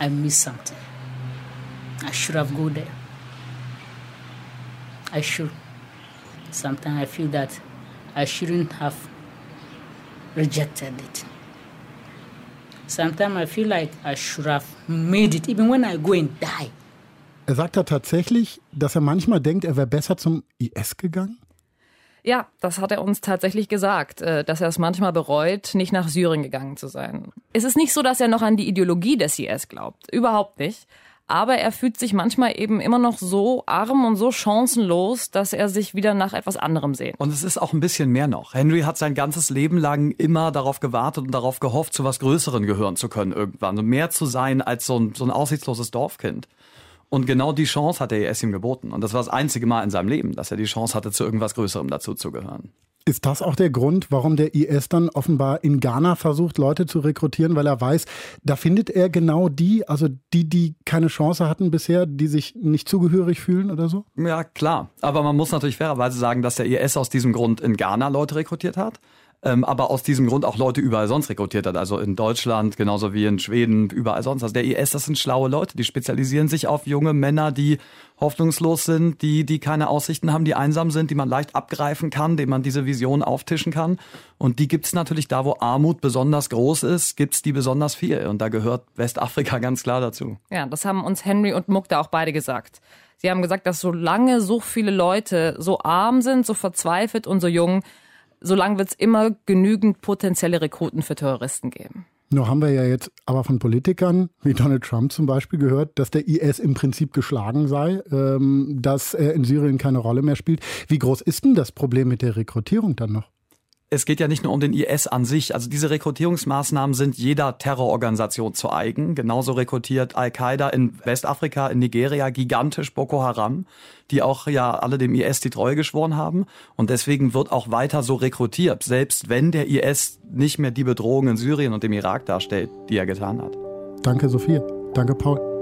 I missed something. I should have go there. I should. Sometimes I feel that I shouldn't have rejected it. Sometimes I feel like I should have made it, even when I go and die. Er sagt da tatsächlich, dass er manchmal denkt, er wäre besser zum IS gegangen? Ja, das hat er uns tatsächlich gesagt, äh, dass er es manchmal bereut, nicht nach Syrien gegangen zu sein. Es ist nicht so, dass er noch an die Ideologie des IS glaubt. Überhaupt nicht. Aber er fühlt sich manchmal eben immer noch so arm und so chancenlos, dass er sich wieder nach etwas anderem sehnt. Und es ist auch ein bisschen mehr noch. Henry hat sein ganzes Leben lang immer darauf gewartet und darauf gehofft, zu was Größeren gehören zu können irgendwann. Und mehr zu sein als so ein, so ein aussichtsloses Dorfkind. Und genau die Chance hat der IS ihm geboten. Und das war das einzige Mal in seinem Leben, dass er die Chance hatte, zu irgendwas Größerem dazu zu gehören. Ist das auch der Grund, warum der IS dann offenbar in Ghana versucht, Leute zu rekrutieren, weil er weiß, da findet er genau die, also die, die keine Chance hatten bisher, die sich nicht zugehörig fühlen oder so? Ja, klar. Aber man muss natürlich fairerweise sagen, dass der IS aus diesem Grund in Ghana Leute rekrutiert hat ähm, aber aus diesem Grund auch Leute überall sonst rekrutiert hat. Also in Deutschland, genauso wie in Schweden, überall sonst. Also der IS, das sind schlaue Leute, die spezialisieren sich auf junge Männer, die hoffnungslos sind, die, die keine Aussichten haben, die einsam sind, die man leicht abgreifen kann, denen man diese Vision auftischen kann. Und die gibt's natürlich da, wo Armut besonders groß ist, gibt's die besonders viel. Und da gehört Westafrika ganz klar dazu. Ja, das haben uns Henry und Mukta auch beide gesagt. Sie haben gesagt, dass solange so viele Leute so arm sind, so verzweifelt und so jung, solange wird es immer genügend potenzielle Rekruten für Terroristen geben. Nur haben wir ja jetzt aber von Politikern wie Donald Trump zum Beispiel gehört, dass der IS im Prinzip geschlagen sei, ähm, dass er in Syrien keine Rolle mehr spielt. Wie groß ist denn das Problem mit der Rekrutierung dann noch? Es geht ja nicht nur um den IS an sich. Also diese Rekrutierungsmaßnahmen sind jeder Terrororganisation zu eigen. Genauso rekrutiert Al-Qaida in Westafrika, in Nigeria gigantisch Boko Haram, die auch ja alle dem IS die Treue geschworen haben. Und deswegen wird auch weiter so rekrutiert, selbst wenn der IS nicht mehr die Bedrohung in Syrien und dem Irak darstellt, die er getan hat. Danke, Sophie. Danke, Paul.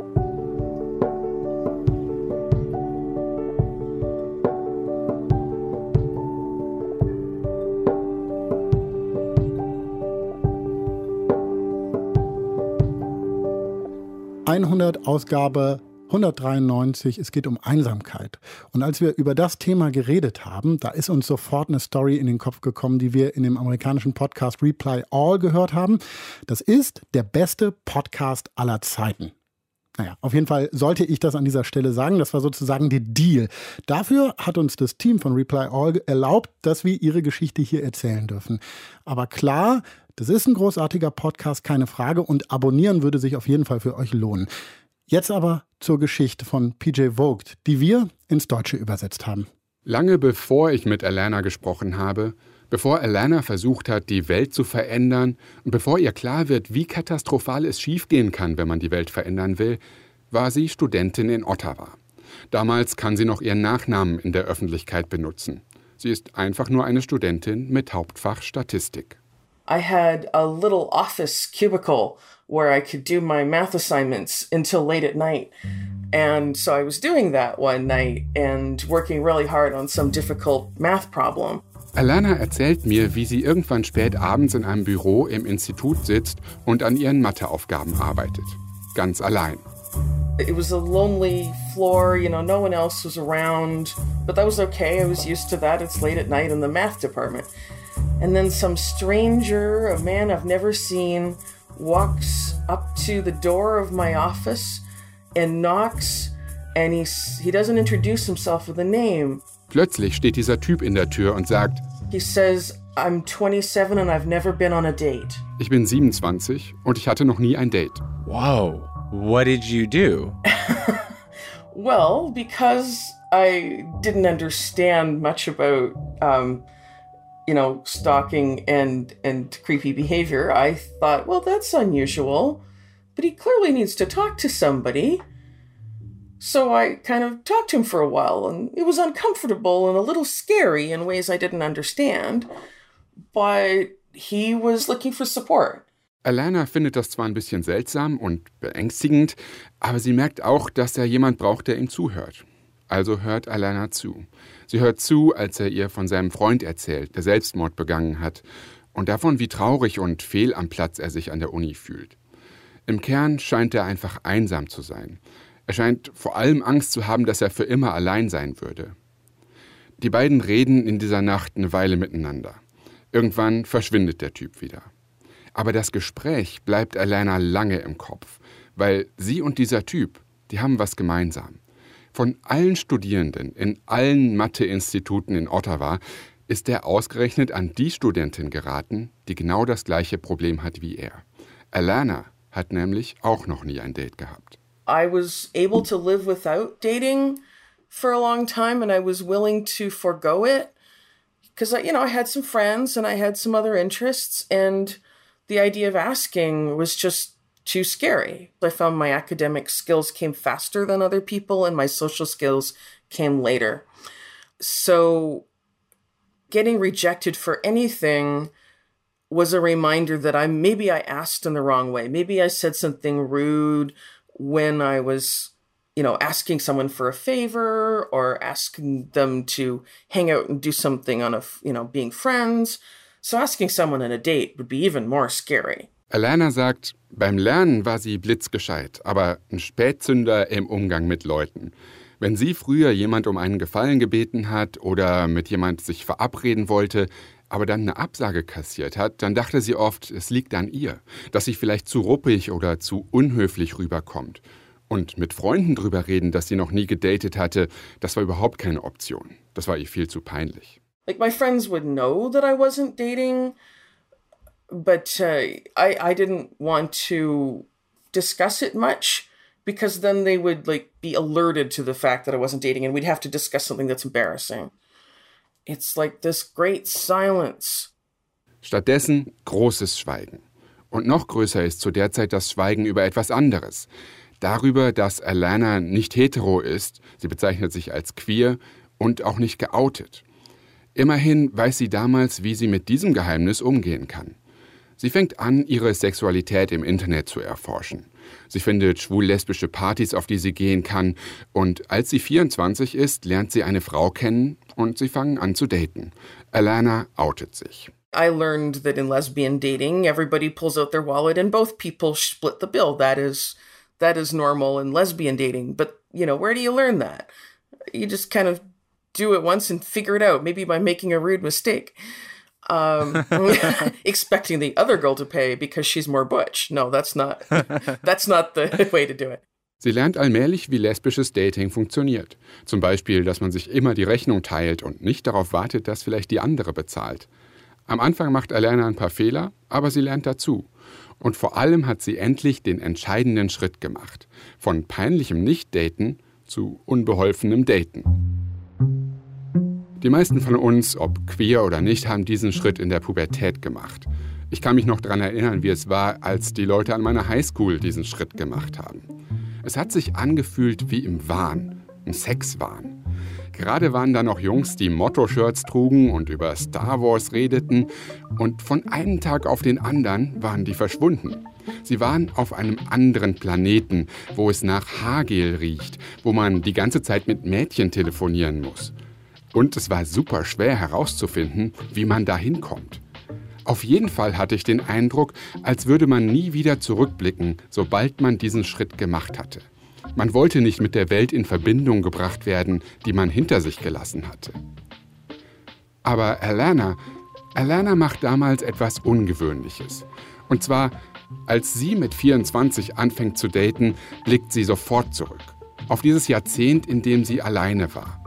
100 Ausgabe 193, es geht um Einsamkeit. Und als wir über das Thema geredet haben, da ist uns sofort eine Story in den Kopf gekommen, die wir in dem amerikanischen Podcast Reply All gehört haben. Das ist der beste Podcast aller Zeiten. Naja, auf jeden Fall sollte ich das an dieser Stelle sagen. Das war sozusagen der Deal. Dafür hat uns das Team von Reply All erlaubt, dass wir ihre Geschichte hier erzählen dürfen. Aber klar, das ist ein großartiger Podcast, keine Frage. Und abonnieren würde sich auf jeden Fall für euch lohnen. Jetzt aber zur Geschichte von PJ Vogt, die wir ins Deutsche übersetzt haben. Lange bevor ich mit Alana gesprochen habe, bevor Alana versucht hat, die Welt zu verändern und bevor ihr klar wird, wie katastrophal es schiefgehen kann, wenn man die Welt verändern will, war sie Studentin in Ottawa. Damals kann sie noch ihren Nachnamen in der Öffentlichkeit benutzen. Sie ist einfach nur eine Studentin mit Hauptfach Statistik. I had a little office cubicle where I could do my math assignments until late at night. And so I was doing that one night and working really hard on some difficult math problem. Alana erzählt mir, wie sie irgendwann spät abends in einem Büro im Institut sitzt und an ihren Matheaufgaben arbeitet. Ganz allein. It was a lonely floor, you know, no one else was around, but that was okay. I was used to that. It's late at night in the math department. And then some stranger, a man I've never seen, walks up to the door of my office and knocks and he's, he doesn't introduce himself with a name. Plötzlich steht dieser Typ in der Tür und sagt, He says, I'm 27 and I've never been on a date. Ich bin 27 und ich hatte noch nie ein Date. Whoa, what did you do? well, because I didn't understand much about um, you know, stalking and and creepy behavior, I thought, well, that's unusual, but he clearly needs to talk to somebody. So I kind of talked to him for a while, and it was uncomfortable and a little scary in ways I didn't understand, but he was looking for support. Alana findet das zwar ein bisschen seltsam und beängstigend, aber sie merkt auch, dass er jemand braucht, der ihm zuhört. Also hört Alana zu. Sie hört zu, als er ihr von seinem Freund erzählt, der Selbstmord begangen hat, und davon, wie traurig und fehl am Platz er sich an der Uni fühlt. Im Kern scheint er einfach einsam zu sein. Er scheint vor allem Angst zu haben, dass er für immer allein sein würde. Die beiden reden in dieser Nacht eine Weile miteinander. Irgendwann verschwindet der Typ wieder. Aber das Gespräch bleibt Alana lange im Kopf, weil sie und dieser Typ, die haben was gemeinsam. Von allen Studierenden in allen Matheinstituten in Ottawa ist er ausgerechnet an die Studentin geraten, die genau das gleiche Problem hat wie er. Alana hat nämlich auch noch nie ein Date gehabt. I was able to live without dating for a long time and I was willing to forego it because you know I had some friends and I had some other interests and the idea of asking was just too scary. I found my academic skills came faster than other people and my social skills came later. So getting rejected for anything was a reminder that I maybe I asked in the wrong way. Maybe I said something rude when I was, you know, asking someone for a favor or asking them to hang out and do something on a, you know, being friends. So asking someone on a date would be even more scary. Alana sagt, beim Lernen war sie blitzgescheit, aber ein Spätzünder im Umgang mit Leuten. Wenn sie früher jemand um einen Gefallen gebeten hat oder mit jemand sich verabreden wollte, aber dann eine Absage kassiert hat, dann dachte sie oft, es liegt an ihr, dass sie vielleicht zu ruppig oder zu unhöflich rüberkommt. Und mit Freunden drüber reden, dass sie noch nie gedatet hatte, das war überhaupt keine Option. Das war ihr viel zu peinlich. Like my friends would know that I wasn't dating but uh, I I didn't want to discuss it much because then they would like be alerted to the fact that I wasn't dating and we'd have to discuss something that's embarrassing. It's like this great silence. Stattdessen großes Schweigen. Und noch größer ist zu der Zeit das Schweigen über etwas anderes. Darüber, dass Alana nicht hetero ist, sie bezeichnet sich als queer und auch nicht geoutet. Immerhin weiß sie damals, wie sie mit diesem Geheimnis umgehen kann. Sie fängt an, ihre Sexualität im Internet zu erforschen. Sie findet schwul-lesbische Partys, auf die sie gehen kann. Und als sie 24 ist, lernt sie eine Frau kennen und sie fangen an zu daten. Alana outet sich. I learned that in lesbian dating, everybody pulls out their wallet and both people split the bill. That is that is normal in lesbian dating. But, you know, where do you learn that? You just kind of do it once and figure it out, maybe by making a rude mistake. Um, expecting the other girl to pay because she's more butch. No, that's not that's not the way to do it. Sie lernt allmählich, wie lesbisches Dating funktioniert. Zum Beispiel, dass man sich immer die Rechnung teilt und nicht darauf wartet, dass vielleicht die andere bezahlt. Am Anfang macht Alana ein paar Fehler, aber sie lernt dazu. Und vor allem hat sie endlich den entscheidenden Schritt gemacht. Von peinlichem Nicht-Daten zu unbeholfenem Daten. Die meisten von uns, ob queer oder nicht, haben diesen Schritt in der Pubertät gemacht. Ich kann mich noch daran erinnern, wie es war, als die Leute an meiner Highschool diesen Schritt gemacht haben. Es hat sich angefühlt wie im Wahn, im Sexwahn. Gerade waren da noch Jungs, die Motto-Shirts trugen und über Star Wars redeten, und von einem Tag auf den anderen waren die verschwunden. Sie waren auf einem anderen Planeten, wo es nach Haargel riecht, wo man die ganze Zeit mit Mädchen telefonieren muss. Und es war super schwer herauszufinden, wie man da hinkommt. Auf jeden Fall hatte ich den Eindruck, als würde man nie wieder zurückblicken, sobald man diesen Schritt gemacht hatte. Man wollte nicht mit der Welt in Verbindung gebracht werden, die man hinter sich gelassen hatte. Aber Alana, Alana macht damals etwas Ungewöhnliches. Und zwar, als sie mit 24 anfängt zu daten, blickt sie sofort zurück. Auf dieses Jahrzehnt, in dem sie alleine war.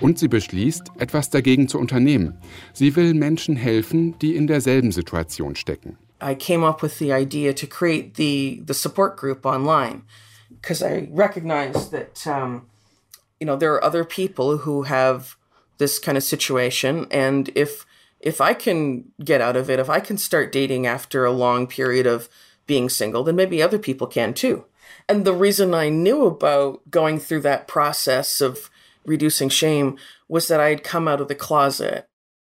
Und sie beschließt, etwas dagegen zu unternehmen. Sie will Menschen helfen, die in derselben Situation stecken. I came up with the idea to create the, the support group online because I recognize that, um, you know, there are other people who have this kind of situation. And if, if I can get out of it, if I can start dating after a long period of being single, then maybe other people can too. And the reason I knew about going through that process of reducing shame was that I had come out of the closet.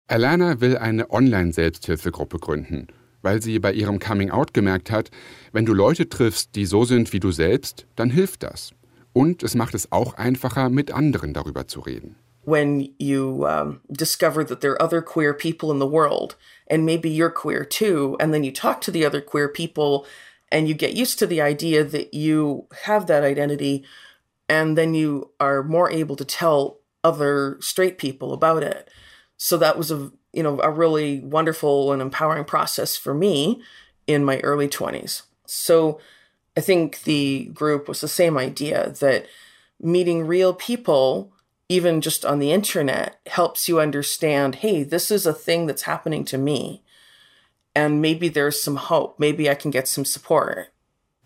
Alana will eine Online-Selbsthilfegruppe gründen, weil sie bei ihrem Coming-out gemerkt hat, wenn du Leute triffst, die so sind wie du selbst, dann hilft das. Und es macht es auch einfacher, mit anderen darüber zu reden. When you um, discover that there are other queer people in the world, and maybe you're queer too, and then you talk to the other queer people, and you get used to the idea that you have that identity, and then you are more able to tell other straight people about it. So that was a you know a really wonderful and empowering process for me in my early 20s. So I think the group was the same idea that meeting real people even just on the internet helps you understand, hey, this is a thing that's happening to me. And maybe there's some hope. Maybe I can get some support.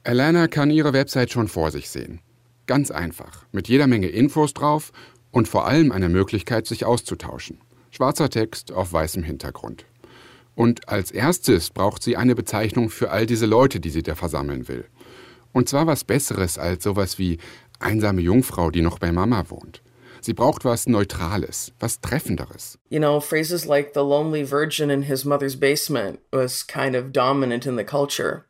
Alana kann ihre Website schon vor sich sehen. Ganz einfach, mit jeder Menge Infos drauf und vor allem einer Möglichkeit, sich auszutauschen. Schwarzer Text auf weißem Hintergrund. Und als erstes braucht sie eine Bezeichnung für all diese Leute, die sie da versammeln will. Und zwar was Besseres als sowas wie einsame Jungfrau, die noch bei Mama wohnt. Sie braucht was Neutrales, was Treffenderes. You know, phrases like the lonely virgin in his mother's basement was kind of dominant in the culture.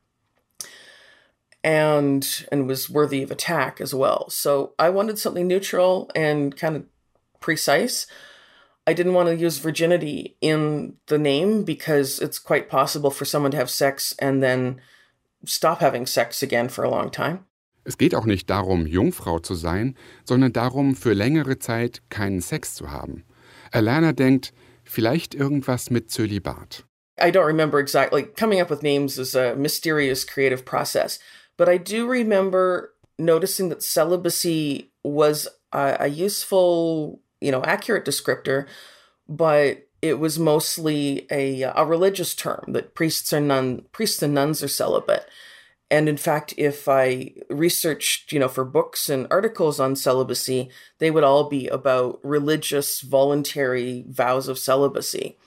And and was worthy of attack as well. So I wanted something neutral and kind of precise. I didn't want to use virginity in the name because it's quite possible for someone to have sex and then stop having sex again for a long time. Es geht auch nicht darum, Jungfrau zu sein, sondern darum, für längere Zeit keinen Sex zu haben. Alana denkt, vielleicht irgendwas mit Zölibat. I don't remember exactly. Coming up with names is a mysterious creative process. But I do remember noticing that celibacy was a, a useful, you know, accurate descriptor, but it was mostly a, a religious term that priests are nun priests and nuns are celibate. And in fact, if I researched, you know, for books and articles on celibacy, they would all be about religious voluntary vows of celibacy.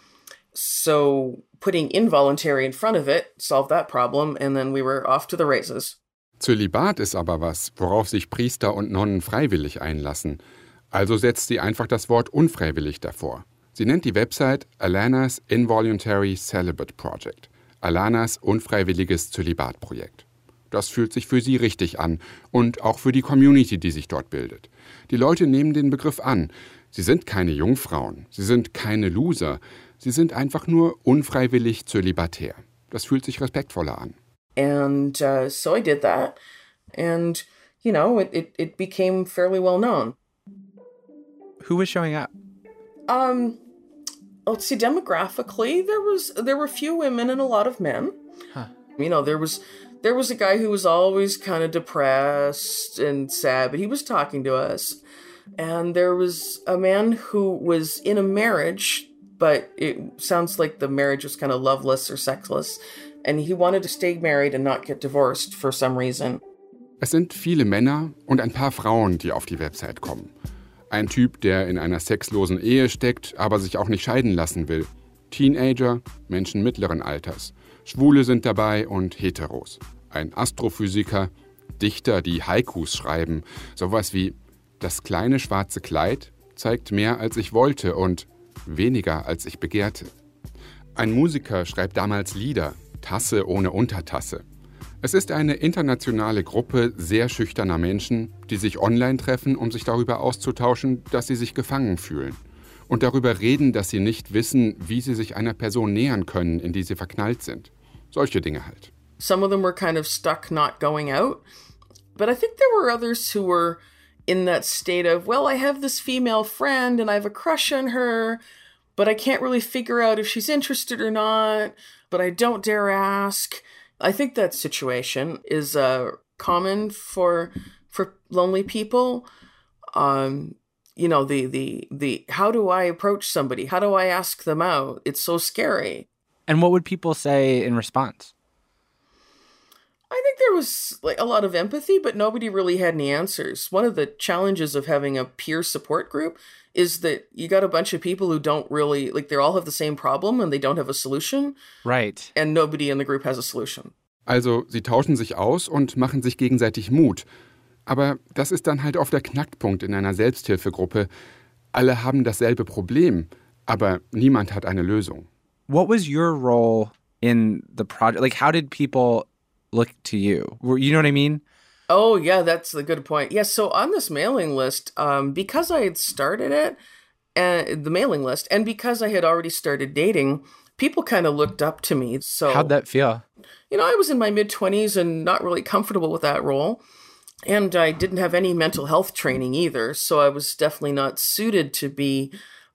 So putting involuntary in front of it solved that problem, and then we were off to the races. Zölibat ist aber was, worauf sich Priester und Nonnen freiwillig einlassen. Also setzt sie einfach das Wort unfreiwillig davor. Sie nennt die Website Alanas Involuntary Celibate Project. Alanas unfreiwilliges Zölibatprojekt. Das fühlt sich für sie richtig an und auch für die Community, die sich dort bildet. Die Leute nehmen den Begriff an. Sie sind keine Jungfrauen, sie sind keine Loser, sie sind einfach nur unfreiwillig zölibatär. Das fühlt sich respektvoller an. And uh, so I did that. And, you know, it, it, it became fairly well known. Who was showing up? Um, let's see, demographically, there was there were few women and a lot of men. Huh. You know, there was there was a guy who was always kind of depressed and sad, but he was talking to us. And there was a man who was in a marriage, but it sounds like the marriage was kind of loveless or sexless. And he wanted to stay married and not get divorced for some reason. Es sind viele Männer und ein paar Frauen, die auf die Website kommen. Ein Typ, der in einer sexlosen Ehe steckt, aber sich auch nicht scheiden lassen will. Teenager, Menschen mittleren Alters. Schwule sind dabei und Heteros. Ein Astrophysiker, Dichter, die Haikus schreiben. Sowas wie Das kleine schwarze Kleid zeigt mehr, als ich wollte und weniger, als ich begehrte. Ein Musiker schreibt damals Lieder, Tasse ohne Untertasse. Es ist eine internationale Gruppe sehr schüchterner Menschen, die sich online treffen, um sich darüber auszutauschen, dass sie sich gefangen fühlen. Und darüber reden, dass sie nicht wissen, wie sie sich einer Person nähern können, in die sie verknallt sind. Solche Dinge halt. Some of them were kind of stuck not going out. But I think there were others who were in that state of, well, I have this female friend and I have a crush on her, but I can't really figure out if she's interested or not, but I don't dare ask. I think that situation is uh, common for for lonely people. Um, you know, the the the how do I approach somebody? How do I ask them out? It's so scary. And what would people say in response? I think there was like a lot of empathy, but nobody really had any answers. One of the challenges of having a peer support group is that you got a bunch of people who don't really like they all have the same problem and they don't have a solution. Right. And nobody in the group has a solution. Also, sie tauschen sich aus und machen sich gegenseitig Mut. Aber das ist dann halt oft der Knackpunkt in einer Selbsthilfegruppe. Alle haben dasselbe Problem, aber niemand hat eine Lösung. What was your role in the project? Like, how did people look to you? You know what I mean? Oh, yeah, that's a good point. Yes, so on this mailing list, um, because I had started it, and the mailing list, and because I had already started dating, people kind of looked up to me. So how'd that feel? You know, I was in my mid twenties and not really comfortable with that role, and I didn't have any mental health training either. So I was definitely not suited to be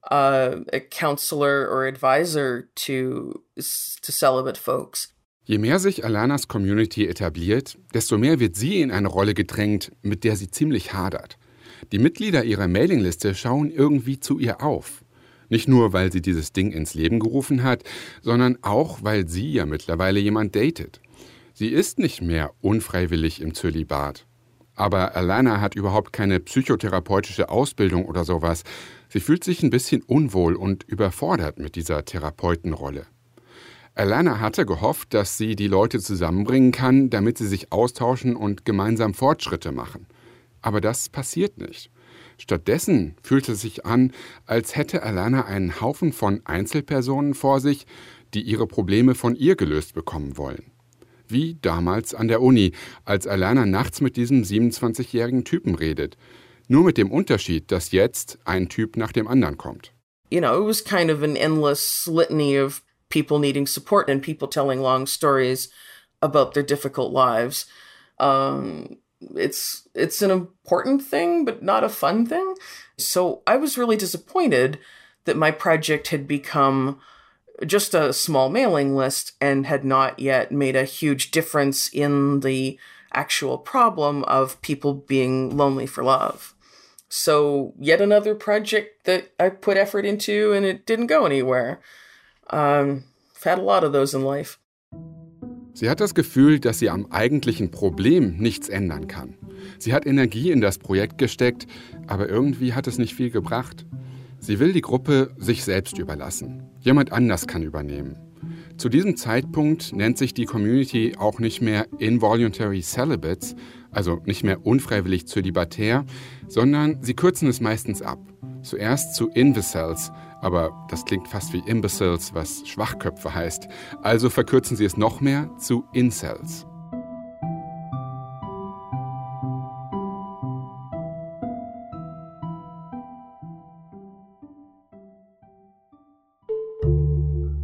uh, a counselor or advisor to to celibate folks. Je mehr sich Alanas Community etabliert, desto mehr wird sie in eine Rolle gedrängt, mit der sie ziemlich hadert. Die Mitglieder ihrer Mailingliste schauen irgendwie zu ihr auf. Nicht nur, weil sie dieses Ding ins Leben gerufen hat, sondern auch, weil sie ja mittlerweile jemand datet. Sie ist nicht mehr unfreiwillig im Zölibat. Aber Alana hat überhaupt keine psychotherapeutische Ausbildung oder sowas. Sie fühlt sich ein bisschen unwohl und überfordert mit dieser Therapeutenrolle. Alana hatte gehofft, dass sie die Leute zusammenbringen kann, damit sie sich austauschen und gemeinsam Fortschritte machen. Aber das passiert nicht. Stattdessen fühlte es sich an, als hätte Alana einen Haufen von Einzelpersonen vor sich, die ihre Probleme von ihr gelöst bekommen wollen. Wie damals an der Uni, als Alana nachts mit diesem 27-jährigen Typen redet. Nur mit dem Unterschied, dass jetzt ein Typ nach dem anderen kommt. You know, it was kind of an endless litany of people needing support and people telling long stories about their difficult lives. Um, it's it's an important thing, but not a fun thing. So I was really disappointed that my project had become just a small mailing list and had not yet made a huge difference in the actual problem of people being lonely for love. So, yet another project that I put effort into and it didn't go anywhere. Um, I've had a lot of those in life. Sie hat das Gefühl, dass sie am eigentlichen Problem nichts ändern kann. Sie hat Energie in das Projekt gesteckt, aber irgendwie hat es nicht viel gebracht. Sie will die Gruppe sich selbst überlassen. Jemand anders kann übernehmen. Zu diesem Zeitpunkt nennt sich die Community auch nicht mehr Involuntary Celibates, also nicht mehr unfreiwillig zölibatär, sondern sie kürzen es meistens ab. Zuerst zu Invicels, aber das klingt fast wie Imbeciles, was Schwachköpfe heißt. Also verkürzen sie es noch mehr zu Incels.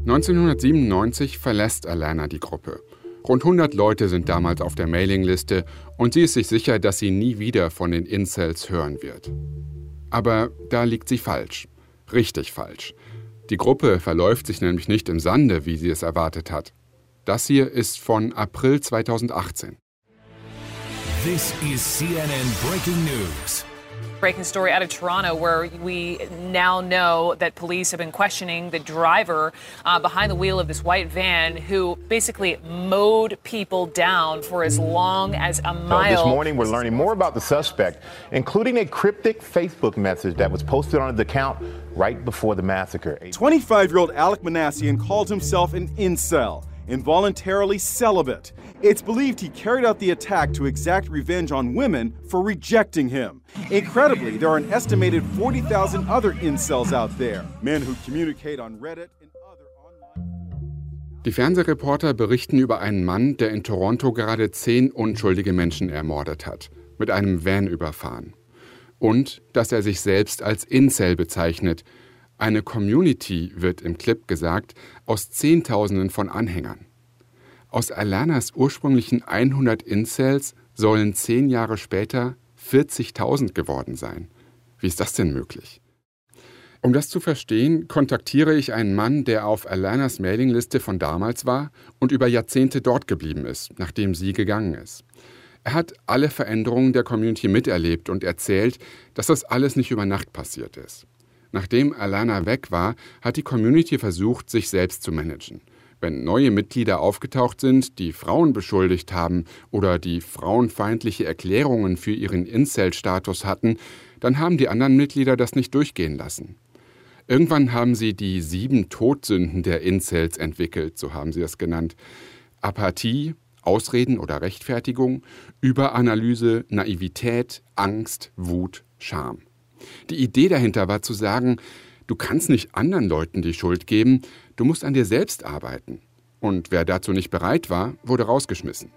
...1997 verlässt Alana die Gruppe. Rund 100 Leute sind damals auf der Mailingliste und sie ist sich sicher, dass sie nie wieder von den Incels hören wird. Aber da liegt sie falsch richtig falsch. Die Gruppe verläuft sich nämlich nicht im Sande, wie sie es erwartet hat. Das hier ist von April 2018. This is CNN Breaking News. Breaking story out of Toronto where we now know that police have been questioning the driver uh, behind the wheel of this white van who basically mowed people down for as long as a mile. So this morning, we're learning more about the suspect, including a cryptic Facebook message that was posted on his account right before the massacre. 25 year old Alec Manassian called himself an incel involuntarily celibate. It's believed he carried out the attack to exact revenge on women for rejecting him. Incredibly, there are an estimated 40,000 other incels out there, men who communicate on Reddit and other Die Fernsehreporter berichten über einen Mann, der in Toronto gerade zehn unschuldige Menschen ermordet hat, mit einem Van überfahren. Und dass er sich selbst als Incel bezeichnet. Eine Community, wird im Clip gesagt, aus Zehntausenden von Anhängern. Aus Alanas ursprünglichen 100 Incels sollen zehn Jahre später 40.000 geworden sein. Wie ist das denn möglich? Um das zu verstehen, kontaktiere ich einen Mann, der auf Alanas Mailingliste von damals war und über Jahrzehnte dort geblieben ist, nachdem sie gegangen ist. Er hat alle Veränderungen der Community miterlebt und erzählt, dass das alles nicht über Nacht passiert ist. Nachdem Alana weg war, hat die Community versucht, sich selbst zu managen wenn neue Mitglieder aufgetaucht sind, die Frauen beschuldigt haben oder die frauenfeindliche Erklärungen für ihren Incel-Status hatten, dann haben die anderen Mitglieder das nicht durchgehen lassen. Irgendwann haben sie die sieben Todsünden der Incels entwickelt, so haben sie es genannt. Apathie, Ausreden oder Rechtfertigung, Überanalyse, Naivität, Angst, Wut, Scham. Die Idee dahinter war zu sagen, du kannst nicht anderen Leuten die Schuld geben, Du musst an dir selbst arbeiten. Und wer dazu nicht bereit war, wurde rausgeschmissen.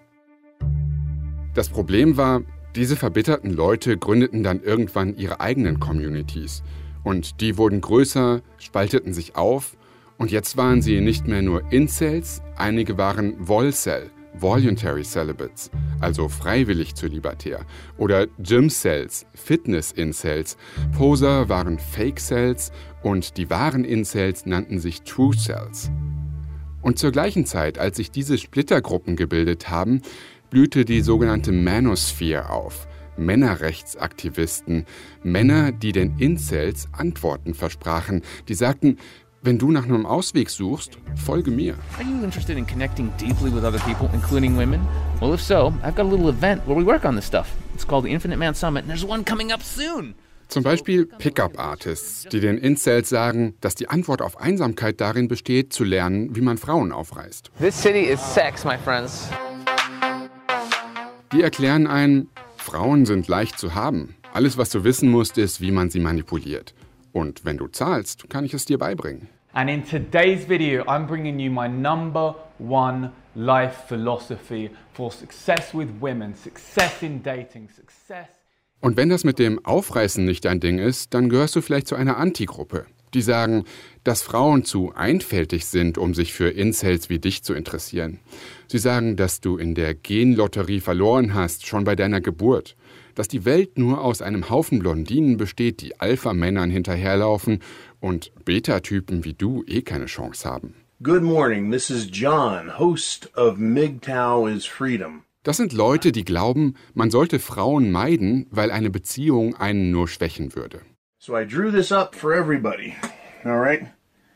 Das Problem war, diese verbitterten Leute gründeten dann irgendwann ihre eigenen Communities. Und die wurden größer, spalteten sich auf. Und jetzt waren sie nicht mehr nur Incels, einige waren Volcel, Voluntary Celibates, also freiwillig zu libertär, oder Gym Cells, Fitness Incels. Poser waren Fake Cells und die wahren Incels nannten sich True Cells. Und zur gleichen Zeit, als sich diese Splittergruppen gebildet haben, blühte die sogenannte Manosphere auf. Männerrechtsaktivisten, Männer, die den Incels Antworten versprachen, die sagten, wenn du nach einem Ausweg suchst, folge mir. Are you interested in connecting deeply with other people, including women? Well, if so, I've got a little event where we work on this stuff. It's called the Infinite Man Summit, and there's one coming up soon. Zum Beispiel Pickup-Artists, die den Incels sagen, dass die Antwort auf Einsamkeit darin besteht, zu lernen, wie man Frauen aufreißt. This city is sex, my friends. Die erklären ein, Frauen sind leicht zu haben. Alles, was du wissen musst, ist, wie man sie manipuliert. Und wenn du zahlst, kann ich es dir beibringen. And in today's video, I'm bringing you my number one life philosophy for success with women, success in dating, success und wenn das mit dem Aufreißen nicht dein Ding ist, dann gehörst du vielleicht zu einer Antigruppe. Die sagen, dass Frauen zu einfältig sind, um sich für Incels wie dich zu interessieren. Sie sagen, dass du in der Genlotterie verloren hast, schon bei deiner Geburt. Dass die Welt nur aus einem Haufen Blondinen besteht, die Alpha-Männern hinterherlaufen und Beta-Typen wie du eh keine Chance haben. Good morning, this is John, host of MGTOW is Freedom. Das sind Leute, die glauben, man sollte Frauen meiden, weil eine Beziehung einen nur schwächen würde. So I drew this up for everybody. All right?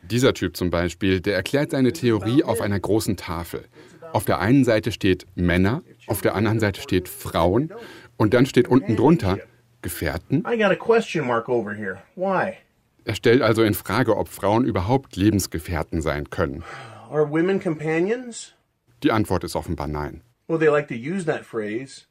Dieser Typ zum Beispiel, der erklärt seine Theorie auf einer großen Tafel. Auf der einen Seite steht Männer, auf der anderen Seite steht Frauen und dann steht unten drunter Gefährten. I got a question mark over here. Why? Er stellt also in Frage, ob Frauen überhaupt Lebensgefährten sein können. Are women companions? Die Antwort ist offenbar nein. Well, they like to use that phrase.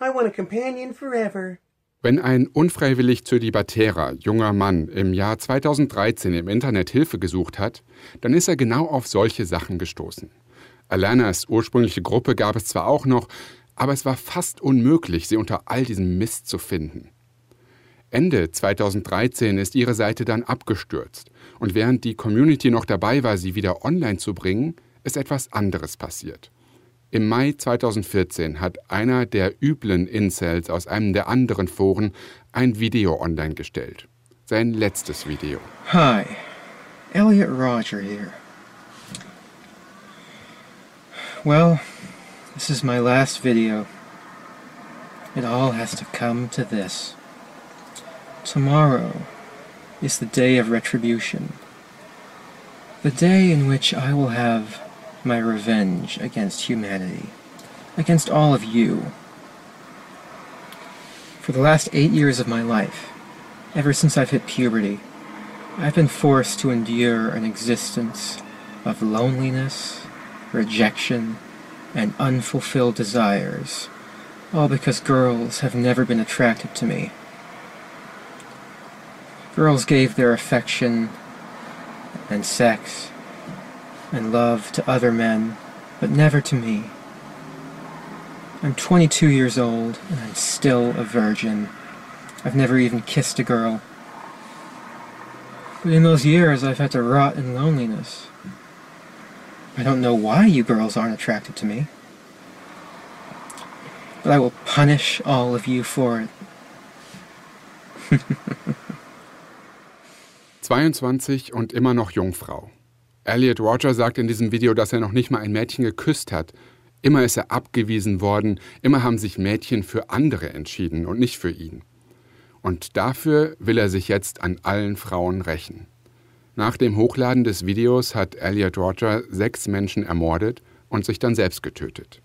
I want a companion forever. Wenn ein unfreiwillig zölibatärer junger Mann im Jahr 2013 im Internet Hilfe gesucht hat, dann ist er genau auf solche Sachen gestoßen. Alanas ursprüngliche Gruppe gab es zwar auch noch, aber es war fast unmöglich, sie unter all diesem Mist zu finden. Ende 2013 ist ihre Seite dann abgestürzt und während die Community noch dabei war, sie wieder online zu bringen, ist etwas anderes passiert. Im Mai 2014 hat einer der üblen Incels aus einem der anderen Foren ein Video online gestellt. Sein letztes Video. Hi, Elliot Roger here. Well, this is my last video. It all has to come to this. Tomorrow is the day of retribution. The day in which I will have my revenge against humanity, against all of you. For the last eight years of my life, ever since I've hit puberty, I've been forced to endure an existence of loneliness, rejection, and unfulfilled desires, all because girls have never been attracted to me. Girls gave their affection and sex and love to other men, but never to me. I'm 22 years old, and I'm still a virgin. I've never even kissed a girl. But in those years, I've had to rot in loneliness. I don't know why you girls aren't attracted to me. But I will punish all of you for it. 22 und immer noch Jungfrau. Elliot Roger sagt in diesem Video, dass er noch nicht mal ein Mädchen geküsst hat. Immer ist er abgewiesen worden, immer haben sich Mädchen für andere entschieden und nicht für ihn. Und dafür will er sich jetzt an allen Frauen rächen. Nach dem Hochladen des Videos hat Elliot Roger sechs Menschen ermordet und sich dann selbst getötet.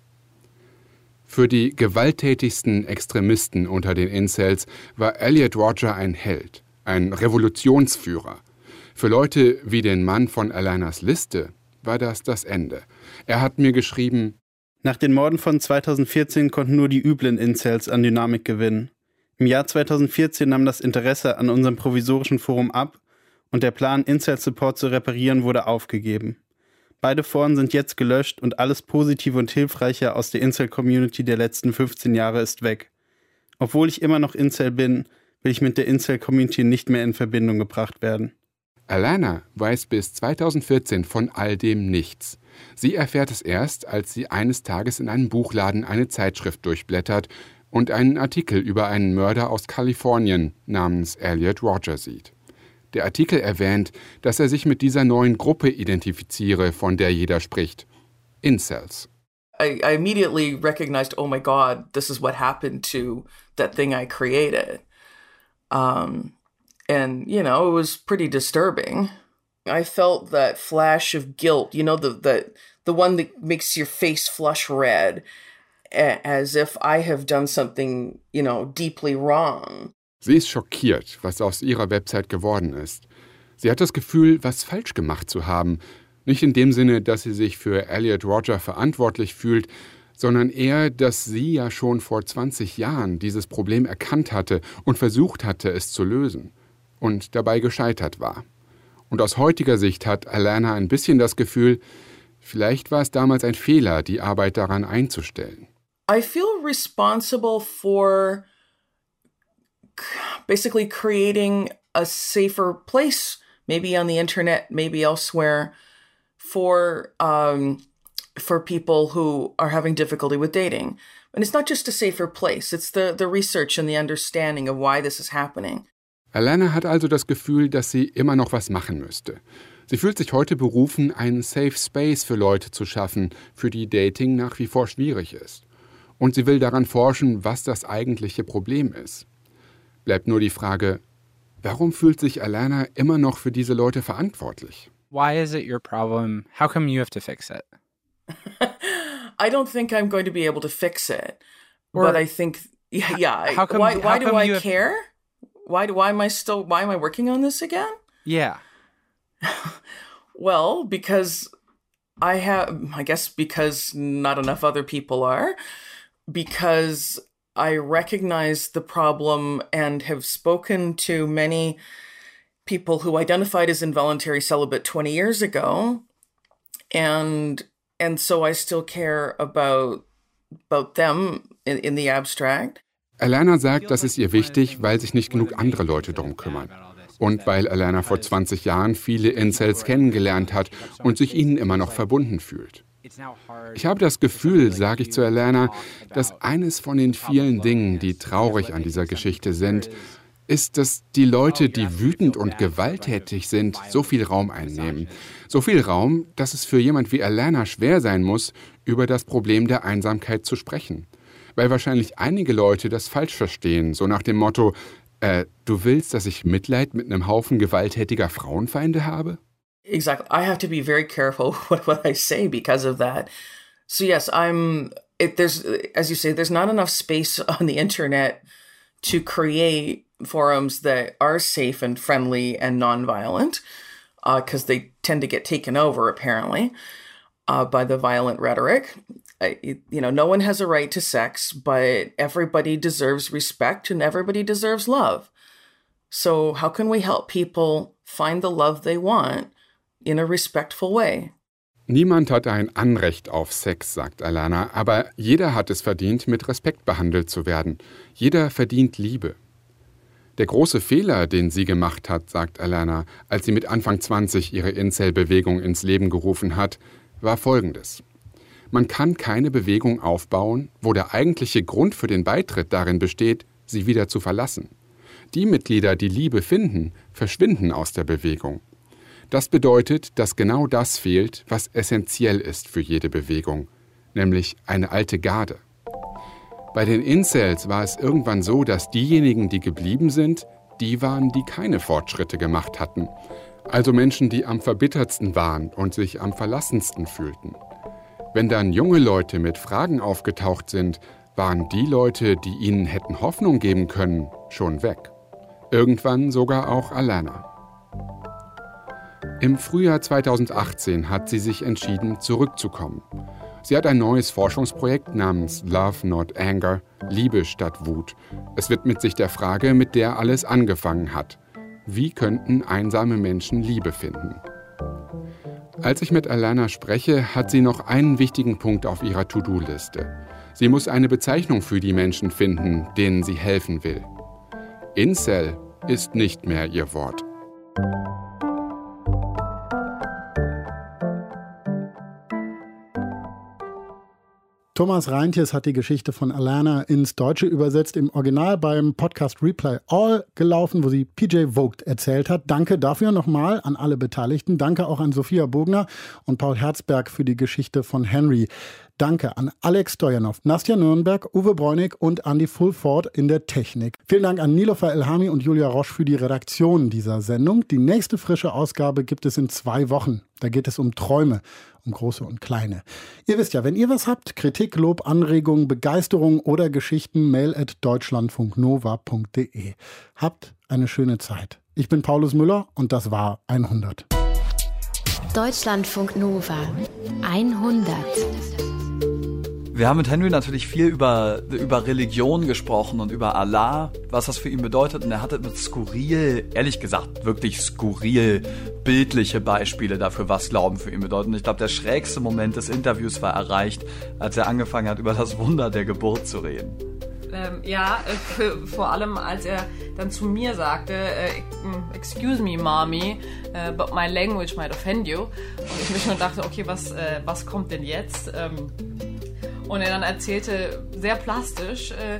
Für die gewalttätigsten Extremisten unter den Incels war Elliot Roger ein Held, ein Revolutionsführer. Für Leute wie den Mann von Alanas Liste war das das Ende. Er hat mir geschrieben, nach den Morden von 2014 konnten nur die üblen Incels an Dynamik gewinnen. Im Jahr 2014 nahm das Interesse an unserem provisorischen Forum ab und der Plan, Incel-Support zu reparieren, wurde aufgegeben. Beide Foren sind jetzt gelöscht und alles Positive und Hilfreiche aus der Incel-Community der letzten 15 Jahre ist weg. Obwohl ich immer noch Incel bin, will ich mit der Incel-Community nicht mehr in Verbindung gebracht werden. Alana weiß bis 2014 von all dem nichts. Sie erfährt es erst, als sie eines Tages in einem Buchladen eine Zeitschrift durchblättert und einen Artikel über einen Mörder aus Kalifornien namens Elliot Roger sieht. Der Artikel erwähnt, dass er sich mit dieser neuen Gruppe identifiziere, von der jeder spricht. Incels. I, I immediately recognized, oh my God, this is what happened to that thing I created. Um, and, you know, it was pretty disturbing. I felt that flash of guilt, you know, the, the, the one that makes your face flush red, as if I have done something, you know, deeply wrong. Sie ist schockiert, was aus ihrer Website geworden ist. Sie hat das Gefühl, was falsch gemacht zu haben. Nicht in dem Sinne, dass sie sich für Elliot Roger verantwortlich fühlt, sondern eher, dass sie ja schon vor 20 Jahren dieses Problem erkannt hatte und versucht hatte, es zu lösen und dabei gescheitert war. Und aus heutiger Sicht hat Alana ein bisschen das Gefühl, vielleicht war es damals ein Fehler, die Arbeit daran einzustellen. I feel responsible for basically creating a safer place, maybe on the internet, maybe elsewhere, for um, for people who are having difficulty with dating. And it's not just a safer place; it's the the research and the understanding of why this is happening. Alana hat also das Gefühl, dass sie immer noch was machen müsste. Sie fühlt sich heute berufen, einen Safe Space für Leute zu schaffen, für die Dating nach wie vor schwierig ist. Und sie will daran forschen, was das eigentliche Problem ist. Bleibt nur die Frage, warum fühlt sich Alana immer noch für diese Leute verantwortlich? Why is it your problem? How come you have to fix it? I don't think I'm going to be able to fix it. Or- but I think yeah, yeah. How come- why why how do I have- care? Why do why am I still why am I working on this again? Yeah. Well, because I have, I guess, because not enough other people are, because I recognize the problem and have spoken to many people who identified as involuntary celibate 20 years ago. And, and so I still care about, about them in, in the abstract. Alana sagt, das ist ihr wichtig, weil sich nicht genug andere Leute darum kümmern. Und weil Alana vor 20 Jahren viele Incels kennengelernt hat und sich ihnen immer noch verbunden fühlt. Ich habe das Gefühl, sage ich zu Alana, dass eines von den vielen Dingen, die traurig an dieser Geschichte sind, ist, dass die Leute, die wütend und gewalttätig sind, so viel Raum einnehmen. So viel Raum, dass es für jemand wie Alana schwer sein muss, über das Problem der Einsamkeit zu sprechen. Weil wahrscheinlich einige Leute das falsch verstehen, so nach dem Motto, äh, du willst, dass ich Mitleid mit einem Haufen gewalttätiger Frauenfeinde habe? Exactly. I have to be very careful what, I say because of that. So yes, I'm. It, there's, as you say, there's not enough space on the internet to create forums that are safe and friendly and nonviolent, because they tend to get taken over apparently uh, by the violent rhetoric. Uh, it- you know, no one has a right to sex, but everybody deserves respect and everybody deserves love. So, how can we help people find the love they want in a respectful way? Niemand hat ein Anrecht auf Sex, sagt Alana, aber jeder hat es verdient, mit Respekt behandelt zu werden. Jeder verdient Liebe. Der große Fehler, den sie gemacht hat, sagt Alana, als sie mit Anfang 20 ihre Incel-Bewegung ins Leben gerufen hat, war folgendes. Man kann keine Bewegung aufbauen, wo der eigentliche Grund für den Beitritt darin besteht, sie wieder zu verlassen. Die Mitglieder, die Liebe finden, verschwinden aus der Bewegung. Das bedeutet, dass genau das fehlt, was essentiell ist für jede Bewegung, nämlich eine alte Garde. Bei den Incels war es irgendwann so, dass diejenigen, die geblieben sind, die waren, die keine Fortschritte gemacht hatten. Also Menschen, die am verbittertsten waren und sich am verlassensten fühlten. Wenn dann junge Leute mit Fragen aufgetaucht sind, waren die Leute, die ihnen hätten Hoffnung geben können, schon weg. Irgendwann sogar auch Alana. Im Frühjahr 2018 hat sie sich entschieden, zurückzukommen. Sie hat ein neues Forschungsprojekt namens Love Not Anger, Liebe statt Wut. Es widmet sich der Frage, mit der alles angefangen hat. Wie könnten einsame Menschen Liebe finden? Als ich mit Alana spreche, hat sie noch einen wichtigen Punkt auf ihrer To-Do-Liste. Sie muss eine Bezeichnung für die Menschen finden, denen sie helfen will. Incel ist nicht mehr ihr Wort. Thomas Reintjes hat die Geschichte von Alana ins Deutsche übersetzt, im Original beim Podcast Replay All gelaufen, wo sie PJ Vogt erzählt hat. Danke dafür nochmal an alle Beteiligten. Danke auch an Sophia Bogner und Paul Herzberg für die Geschichte von Henry. Danke an Alex Stojanov, Nastja Nürnberg, Uwe Bräunig und Andy Fulford in der Technik. Vielen Dank an Nilofer Elhami und Julia Roche für die Redaktion dieser Sendung. Die nächste frische Ausgabe gibt es in zwei Wochen. Da geht es um Träume, um große und kleine. Ihr wisst ja, wenn ihr was habt, Kritik, Lob, Anregungen, Begeisterung oder Geschichten, mail at deutschlandfunknova.de. Habt eine schöne Zeit. Ich bin Paulus Müller und das war 100. Deutschlandfunk Nova 100. Wir haben mit Henry natürlich viel über, über Religion gesprochen und über Allah, was das für ihn bedeutet. Und er hatte mit skurril, ehrlich gesagt, wirklich skurril bildliche Beispiele dafür, was Glauben für ihn bedeutet. Und ich glaube, der schrägste Moment des Interviews war erreicht, als er angefangen hat, über das Wunder der Geburt zu reden. Ähm, ja, äh, vor allem als er dann zu mir sagte, äh, excuse me, mommy, äh, but my language might offend you. Und ich mir schon dachte, okay, was, äh, was kommt denn jetzt? Ähm, und er dann erzählte sehr plastisch, äh,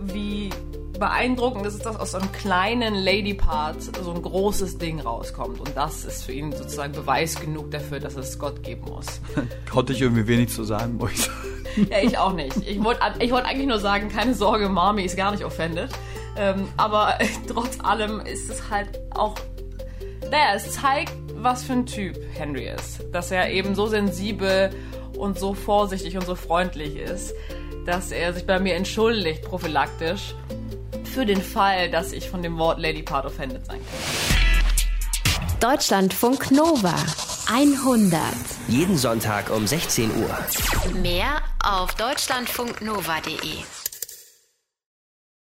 wie beeindruckend es ist, dass aus so einem kleinen Lady-Part so ein großes Ding rauskommt. Und das ist für ihn sozusagen Beweis genug dafür, dass es Gott geben muss. Konnte ich irgendwie wenig zu sagen, muss ich sagen. ja, ich auch nicht. Ich wollte ich wollt eigentlich nur sagen, keine Sorge, Mami ist gar nicht offended. Ähm, aber trotz allem ist es halt auch, naja, es zeigt, was für ein Typ Henry ist. Dass er eben so sensibel und so vorsichtig und so freundlich ist, dass er sich bei mir entschuldigt, prophylaktisch, für den Fall, dass ich von dem Wort Lady Part offended sein kann. Deutschlandfunk Nova 100. Jeden Sonntag um 16 Uhr. Mehr auf deutschlandfunknova.de.